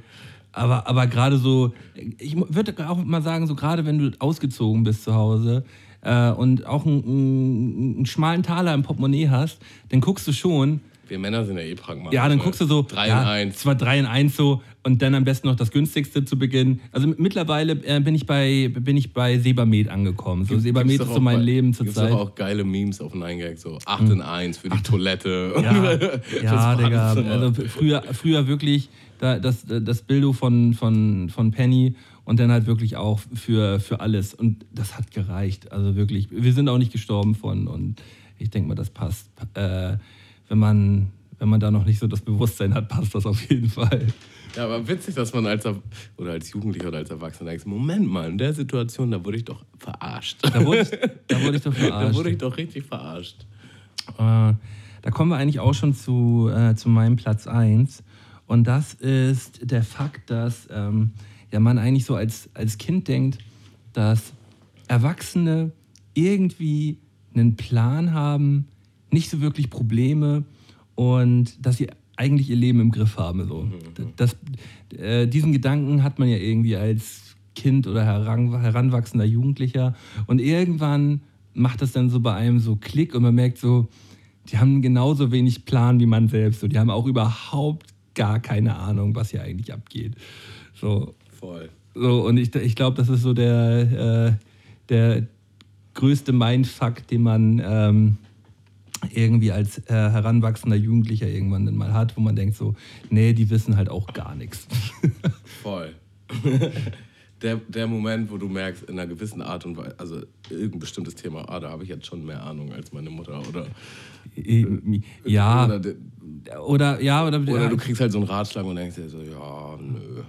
Aber, aber gerade so, ich würde auch mal sagen, so gerade wenn du ausgezogen bist zu Hause äh, und auch einen, einen, einen schmalen Taler im Portemonnaie hast, dann guckst du schon, Wir Männer sind ja eh pragmatisch. ja, dann ne? guckst du so, Drei ja, in eins. zwar 3 in 1 so und dann am besten noch das günstigste zu Beginn. Also mittlerweile äh, bin ich bei bin ich bei Sebamed angekommen. So Sebamed ist so mein bei- Leben Gibt's zurzeit. doch auch geile Memes auf 9gag, so 8 in 1 für die Toilette. Ja, [LAUGHS] ja Digga. Also früher, früher wirklich da, das, das Bildo von, von, von Penny und dann halt wirklich auch für, für alles. Und das hat gereicht. Also wirklich, wir sind auch nicht gestorben von und ich denke mal, das passt. Äh, wenn, man, wenn man da noch nicht so das Bewusstsein hat, passt das auf jeden Fall. Ja, aber witzig, dass man als, Er- oder als Jugendlicher oder als Erwachsener denkt, Moment mal, in der Situation, da wurde ich doch verarscht. Da wurde ich, da wurde ich doch [LAUGHS] Da verarscht. wurde ich doch richtig verarscht. Äh, da kommen wir eigentlich auch schon zu, äh, zu meinem Platz 1. Und das ist der Fakt, dass ähm, ja, man eigentlich so als, als Kind denkt, dass Erwachsene irgendwie einen Plan haben, nicht so wirklich Probleme und dass sie eigentlich ihr Leben im Griff haben. So. Das, äh, diesen Gedanken hat man ja irgendwie als Kind oder heran, heranwachsender Jugendlicher. Und irgendwann macht das dann so bei einem so Klick und man merkt so, die haben genauso wenig Plan wie man selbst. Und die haben auch überhaupt gar keine Ahnung, was hier eigentlich abgeht. So, Voll. so, und ich, ich glaube, das ist so der, äh, der größte Mindfuck, den man ähm, irgendwie als äh, heranwachsender Jugendlicher irgendwann dann mal hat, wo man denkt so, nee, die wissen halt auch gar nichts. [LAUGHS] Voll. der, der Moment, wo du merkst, in einer gewissen Art und Weise, also irgendein bestimmtes Thema, ah, da habe ich jetzt schon mehr Ahnung als meine Mutter. Oder, ja, oder, de- oder ja, oder, oder du kriegst halt so einen Ratschlag und denkst dir so, ja, nö.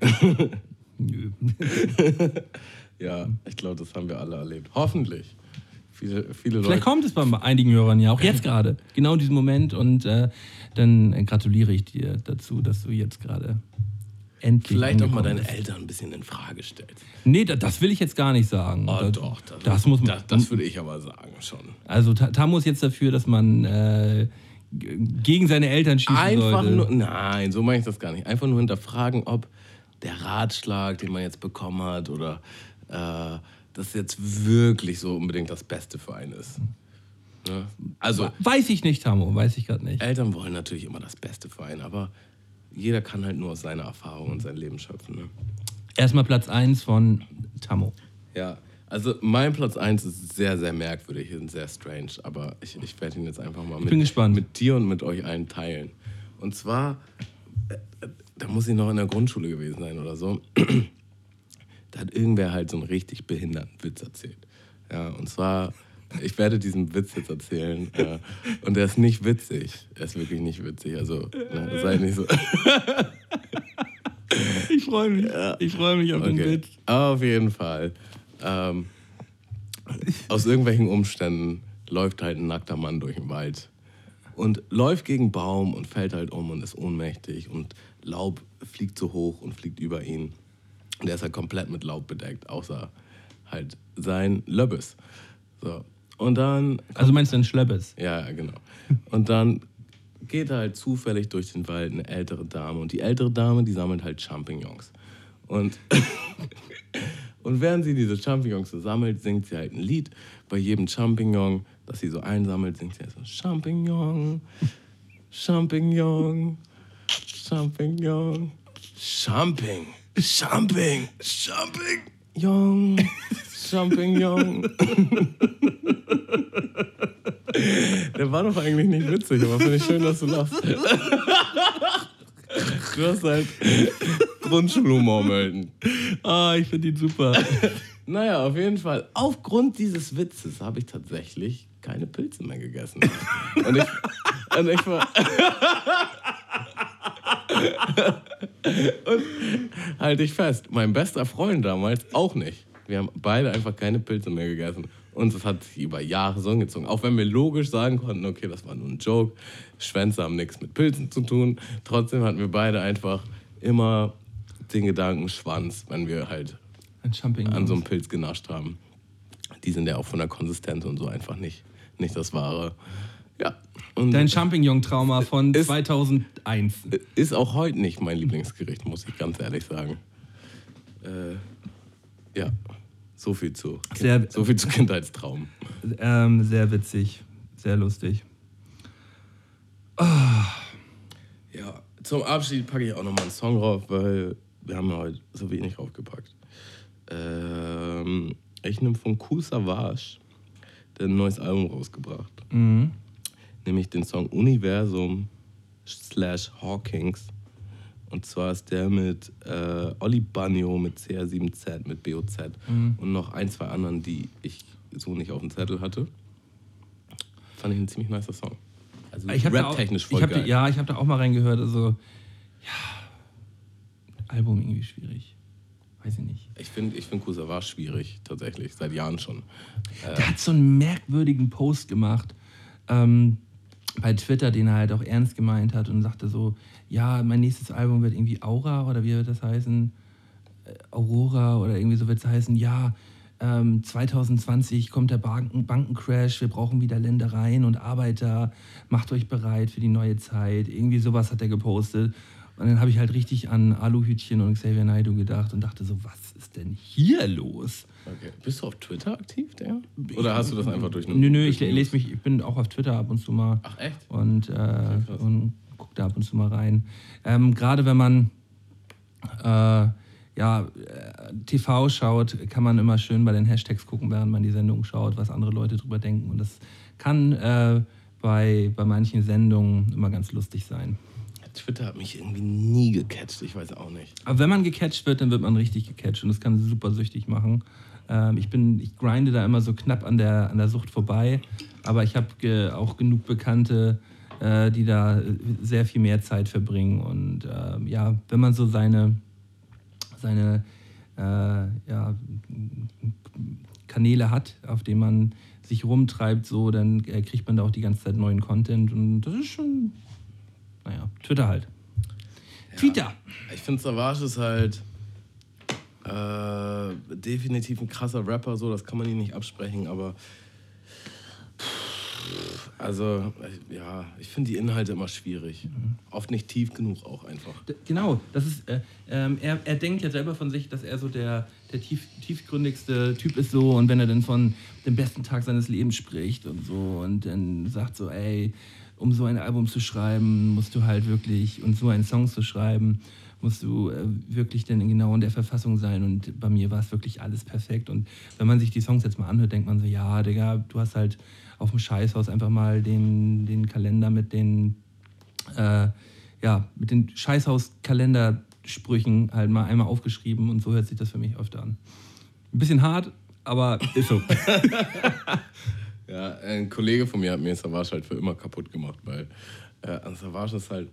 [LAUGHS] Nö. [LAUGHS] Ja, ich glaube, das haben wir alle erlebt. Hoffentlich. Viele, viele Vielleicht Leute. kommt es bei einigen Hörern ja auch jetzt gerade, genau in diesem Moment. Und äh, dann gratuliere ich dir dazu, dass du jetzt gerade endlich. Vielleicht auch mal deine bist. Eltern ein bisschen in Frage stellst. Nee, da, das will ich jetzt gar nicht sagen. Oh, das, doch. Das, das muss man. Das, das würde ich aber sagen schon. also Ta- Tamu ist jetzt dafür, dass man äh, gegen seine Eltern schießen Einfach sollte. nur, nein, so meine ich das gar nicht. Einfach nur hinterfragen, ob der Ratschlag, den man jetzt bekommen hat, oder äh, das jetzt wirklich so unbedingt das Beste für einen ist. Ne? Also, Weiß ich nicht, Tamu, weiß ich gerade nicht. Eltern wollen natürlich immer das Beste für einen, aber jeder kann halt nur aus seiner Erfahrung und sein Leben schöpfen. Ne? Erstmal Platz 1 von Tamu. Ja, also mein Platz 1 ist sehr, sehr merkwürdig und sehr strange, aber ich, ich werde ihn jetzt einfach mal mit, mit dir und mit euch allen teilen. Und zwar, äh, äh, da muss ich noch in der Grundschule gewesen sein oder so. Da hat irgendwer halt so einen richtig behinderten Witz erzählt. Ja, und zwar, ich werde diesen Witz jetzt erzählen. Äh, und der ist nicht witzig. Er ist wirklich nicht witzig. Also, ne, seid nicht so. Ich freue mich. Ich freue mich auf den Okay. Witz. Auf jeden Fall. Ähm, aus irgendwelchen Umständen läuft halt ein nackter Mann durch den Wald und läuft gegen Baum und fällt halt um und ist ohnmächtig und Laub fliegt so hoch und fliegt über ihn. Und er ist halt komplett mit Laub bedeckt, außer halt sein Löbbes. So. Und dann Also meinst du ein Schlöppes? ja, genau. Und dann geht halt zufällig durch den Wald eine ältere Dame. Und die ältere Dame, die sammelt halt Champignons. Und, [LAUGHS] und während sie diese Champignons so sammelt, singt sie halt ein Lied. Bei jedem Champignon, das sie so einsammelt, singt sie halt so Champignon, Champignon, Champignon, Champing, Champing, Champignon, Champignon. Der war doch eigentlich nicht witzig, aber finde ich schön, dass du lachst. Du hast halt Grundschulhumor melden. Ah, ich finde ihn super. Naja, auf jeden Fall. Aufgrund dieses Witzes habe ich tatsächlich keine Pilze mehr gegessen. Und ich, und ich war. [LAUGHS] und halte ich fest, mein bester Freund damals auch nicht. Wir haben beide einfach keine Pilze mehr gegessen. Und das hat sich über Jahre so hingezogen. Auch wenn wir logisch sagen konnten, okay, das war nur ein Joke, Schwänze haben nichts mit Pilzen zu tun. Trotzdem hatten wir beide einfach immer den Gedanken Schwanz, wenn wir halt an so einem Pilz genascht haben. Die sind ja auch von der Konsistenz und so einfach nicht, nicht das Wahre. Ja. Und Dein Champignon-Trauma von Ist- 2001. ist auch heute nicht mein Lieblingsgericht, muss ich ganz ehrlich sagen. Äh, ja, so viel zu. Sehr- so viel zu Kindheitstraum. Ähm, sehr witzig. Sehr lustig. Ja, zum Abschied packe ich auch nochmal einen Song drauf, weil wir haben ja heute so wenig draufgepackt. Ähm, ich nehme von Kool Savage der ein neues Album rausgebracht. Mhm. Nämlich den Song Universum slash Hawkins. Und zwar ist der mit äh, Olli Banyo, mit CR7Z, mit BOZ und noch ein, zwei anderen, die ich so nicht auf dem Zettel hatte. Fand ich ein ziemlich nicer Song. Also Ich da rap-technisch ich voll da- geil. Ja, ich habe da auch mal reingehört. Also, ja, Album irgendwie schwierig. Weiß ich nicht. Ich finde ich find Kusava schwierig, tatsächlich, seit Jahren schon. Der hat so einen merkwürdigen Post gemacht ähm, bei Twitter, den er halt auch ernst gemeint hat und sagte so, ja, mein nächstes Album wird irgendwie Aura oder wie wird das heißen? Äh, Aurora oder irgendwie so wird es heißen, ja, ähm, 2020 kommt der Banken Bankencrash, wir brauchen wieder Ländereien und Arbeiter, macht euch bereit für die neue Zeit. Irgendwie sowas hat er gepostet. Und dann habe ich halt richtig an Aluhütchen und Xavier Naidoo gedacht und dachte so, was ist denn hier los? Okay. Bist du auf Twitter aktiv, der? Oder hast du das einfach durch Nö, nö, ich lese mich, ich bin auch auf Twitter ab und zu mal. Ach, echt? Und, äh, und gucke da ab und zu mal rein. Ähm, Gerade wenn man äh, ja, äh, TV schaut, kann man immer schön bei den Hashtags gucken, während man die Sendung schaut, was andere Leute drüber denken. Und das kann äh, bei, bei manchen Sendungen immer ganz lustig sein. Twitter hat mich irgendwie nie gecatcht, ich weiß auch nicht. Aber wenn man gecatcht wird, dann wird man richtig gecatcht und das kann super süchtig machen. Ähm, ich, bin, ich grinde da immer so knapp an der, an der Sucht vorbei, aber ich habe ge, auch genug Bekannte, äh, die da sehr viel mehr Zeit verbringen. Und ähm, ja, wenn man so seine, seine äh, ja, Kanäle hat, auf denen man sich rumtreibt, so, dann äh, kriegt man da auch die ganze Zeit neuen Content und das ist schon, naja, Twitter halt. Twitter. Ich finde, Savage ist halt äh, definitiv ein krasser Rapper, so, das kann man ihm nicht absprechen, aber also, äh, ja, ich finde die Inhalte immer schwierig. Oft nicht tief genug auch einfach. Genau, das ist, äh, ähm, er, er denkt ja selber von sich, dass er so der, der tief, tiefgründigste Typ ist so und wenn er dann von dem besten Tag seines Lebens spricht und so und dann sagt so, ey, um so ein Album zu schreiben, musst du halt wirklich, und so einen Song zu schreiben, musst du äh, wirklich dann genau in der Verfassung sein und bei mir war es wirklich alles perfekt und wenn man sich die Songs jetzt mal anhört, denkt man so, ja, Digga, du hast halt auf dem Scheißhaus einfach mal den, den Kalender mit den äh, ja, mit den Scheißhaus-Kalendersprüchen halt mal einmal aufgeschrieben und so hört sich das für mich öfter an. Ein bisschen hart, aber ist so. [LAUGHS] Ja, ein Kollege von mir hat mir Savage halt für immer kaputt gemacht, weil äh, an Savage ist halt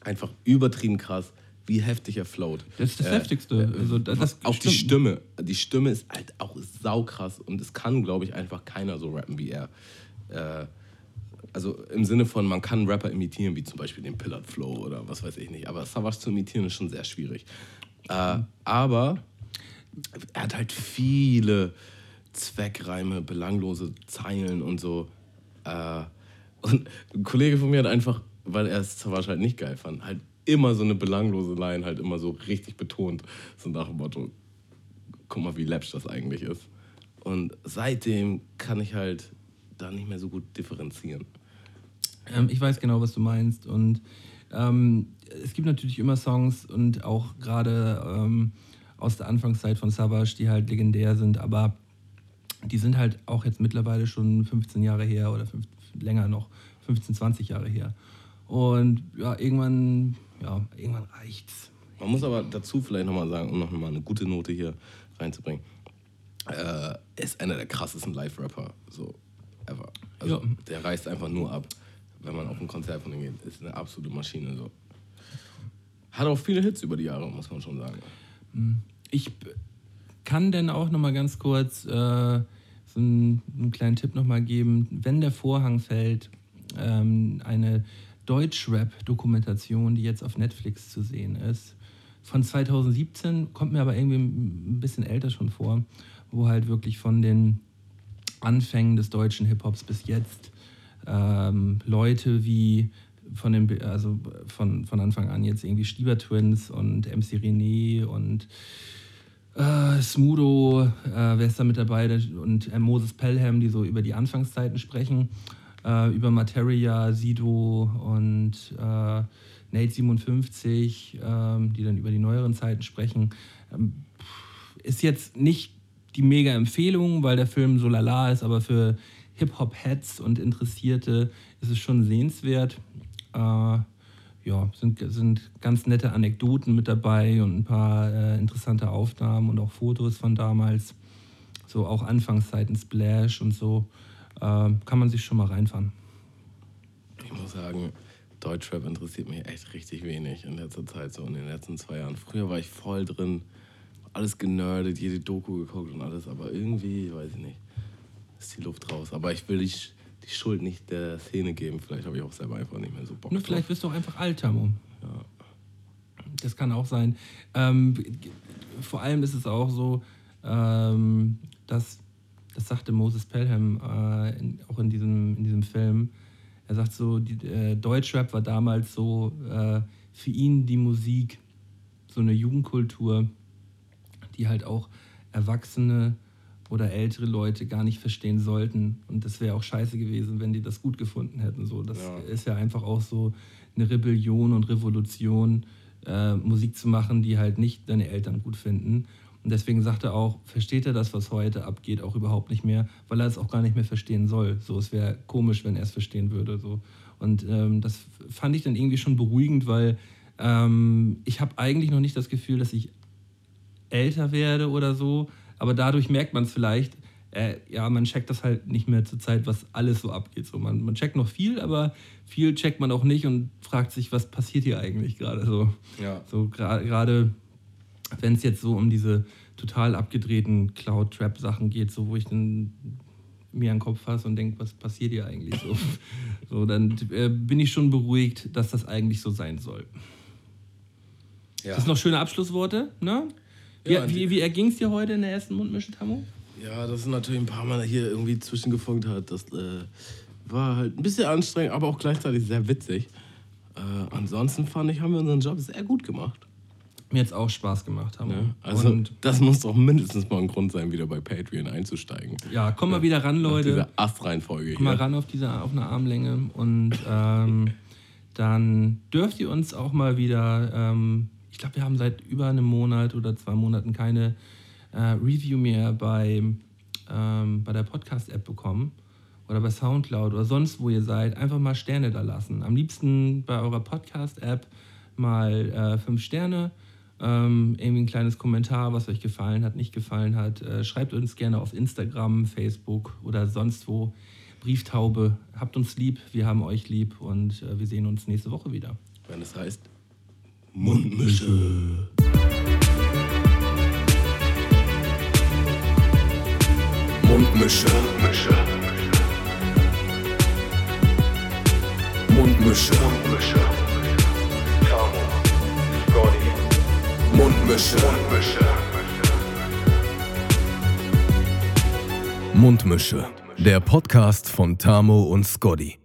einfach übertrieben krass, wie heftig er float. Das ist das Heftigste. Also, das- das auch die stimmt. Stimme. Die Stimme ist halt auch saukrass und es kann, glaube ich, einfach keiner so rappen wie er. Äh, also im Sinne von, man kann Rapper imitieren, wie zum Beispiel den Pillared Flow oder was weiß ich nicht. Aber Savage zu imitieren ist schon sehr schwierig. Äh, aber er hat halt viele Zweckreime, belanglose Zeilen und so. Äh, und ein Kollege von mir hat einfach, weil er es Savage halt nicht geil fand, halt immer so eine belanglose Line halt immer so richtig betont. So nach dem Motto, guck mal, wie läppsch das eigentlich ist. Und seitdem kann ich halt da nicht mehr so gut differenzieren. Ähm, ich weiß genau, was du meinst. Und ähm, es gibt natürlich immer Songs und auch gerade ähm, aus der Anfangszeit von Savage, die halt legendär sind, aber die sind halt auch jetzt mittlerweile schon 15 Jahre her oder fünf, länger noch, 15, 20 Jahre her. Und ja, irgendwann, ja, irgendwann reicht's. Man muss aber dazu vielleicht nochmal sagen, um noch mal eine gute Note hier reinzubringen, äh, er ist einer der krassesten Live-Rapper so ever. Also Ja. der reißt einfach nur ab, wenn man auf ein Konzert von ihm geht. Ist eine absolute Maschine so. Hat auch viele Hits über die Jahre, muss man schon sagen. Ich b- kann denn auch noch mal ganz kurz äh, so einen, einen kleinen Tipp noch mal geben. Wenn der Vorhang fällt, ähm, eine Deutschrap-Dokumentation, die jetzt auf Netflix zu sehen ist, von 2017, kommt mir aber irgendwie ein bisschen älter schon vor, wo halt wirklich von den Anfängen des deutschen Hip-Hops bis jetzt ähm, Leute wie von dem, also von, von Anfang an jetzt irgendwie Stieber Twins und MC René und äh, Smudo, äh, wer ist da mit dabei? Und äh, Moses Pelham, die so über die Anfangszeiten sprechen, äh, über Materia, Sido und äh, Nate 57, ähm, die dann über die neueren Zeiten sprechen. Ähm, ist jetzt nicht die mega Empfehlung, weil der Film so lala ist, aber für Hip-Hop-Heads und Interessierte ist es schon sehenswert. Äh, ja, sind, sind ganz nette Anekdoten mit dabei und ein paar äh, interessante Aufnahmen und auch Fotos von damals. So auch Anfangszeiten Splash und so. Äh, kann man sich schon mal reinfahren. Ich muss sagen, Deutschrap interessiert mich echt richtig wenig in letzter Zeit, so in den letzten zwei Jahren. Früher war ich voll drin, alles generdet, jede Doku geguckt und alles, aber irgendwie, weiß ich nicht, ist die Luft raus. Aber ich will Sch- die Schuld nicht der Szene geben. Vielleicht habe ich auch selber einfach nicht mehr so Bock Nur vielleicht bist du auch einfach alt, Tamo. Das kann auch sein. Ähm, vor allem ist es auch so, ähm, dass, das sagte Moses Pelham äh, in, auch in diesem, in diesem Film, er sagt so, die, äh, Deutschrap war damals so äh, für ihn die Musik, so eine Jugendkultur, die halt auch Erwachsene oder ältere Leute gar nicht verstehen sollten. Und das wäre auch scheiße gewesen, wenn die das gut gefunden hätten. So, das Ja. ist ja einfach auch so eine Rebellion und Revolution, äh, Musik zu machen, die halt nicht deine Eltern gut finden. Und deswegen sagt er auch, versteht er das, was heute abgeht, auch überhaupt nicht mehr, weil er es auch gar nicht mehr verstehen soll. So, es wäre komisch, wenn er es verstehen würde. So. Und ähm, das fand ich dann irgendwie schon beruhigend, weil ähm, ich habe eigentlich noch nicht das Gefühl, dass ich älter werde oder so, aber dadurch merkt man es vielleicht, äh, ja, man checkt das halt nicht mehr zur Zeit, was alles so abgeht. So, man, man checkt noch viel, aber viel checkt man auch nicht und fragt sich, was passiert hier eigentlich gerade so. Ja. So gra- gerade wenn es jetzt so um diese total abgedrehten Cloud-Trap-Sachen geht, so wo ich dann mir an den Kopf fasse und denke, was passiert hier eigentlich so? [LAUGHS] so dann äh, bin ich schon beruhigt, dass das eigentlich so sein soll. Ja. Das sind noch schöne Abschlussworte, ne? Wie, Ja, wie, wie erging es dir heute in der ersten Mundmische, Tammo? Ja, das ist natürlich ein paar Mal hier irgendwie zwischengefunkt hat. Das äh, war halt ein bisschen anstrengend, aber auch gleichzeitig sehr witzig. Äh, ansonsten fand ich, haben wir unseren Job sehr gut gemacht. Mir hat es auch Spaß gemacht, Tammo. Ne? Also und das muss doch mindestens mal ein Grund sein, wieder bei Patreon einzusteigen. ja, komm mal wieder ran, Leute. dieser Astreihenfolge Komm mal ran auf, diese, auf eine Armlänge und ähm, dann dürft ihr uns auch mal wieder, ähm, ich glaube, wir haben seit über einem Monat oder zwei Monaten keine äh, Review mehr bei, ähm, bei der Podcast-App bekommen oder bei Soundcloud oder sonst, wo ihr seid. Einfach mal Sterne da lassen. Am liebsten bei eurer Podcast-App mal äh, fünf Sterne. Ähm, irgendwie ein kleines Kommentar, was euch gefallen hat, nicht gefallen hat. Äh, schreibt uns gerne auf Instagram, Facebook oder sonst wo. Brieftaube. Habt uns lieb, wir haben euch lieb und äh, wir sehen uns nächste Woche wieder. Wenn es heißt Mundmische. Mundmische. Mundmische. Mundmische. Tamo. Scotty. Mundmische. Mundmische. Mundmische. Der Podcast von Tamo und Scotty.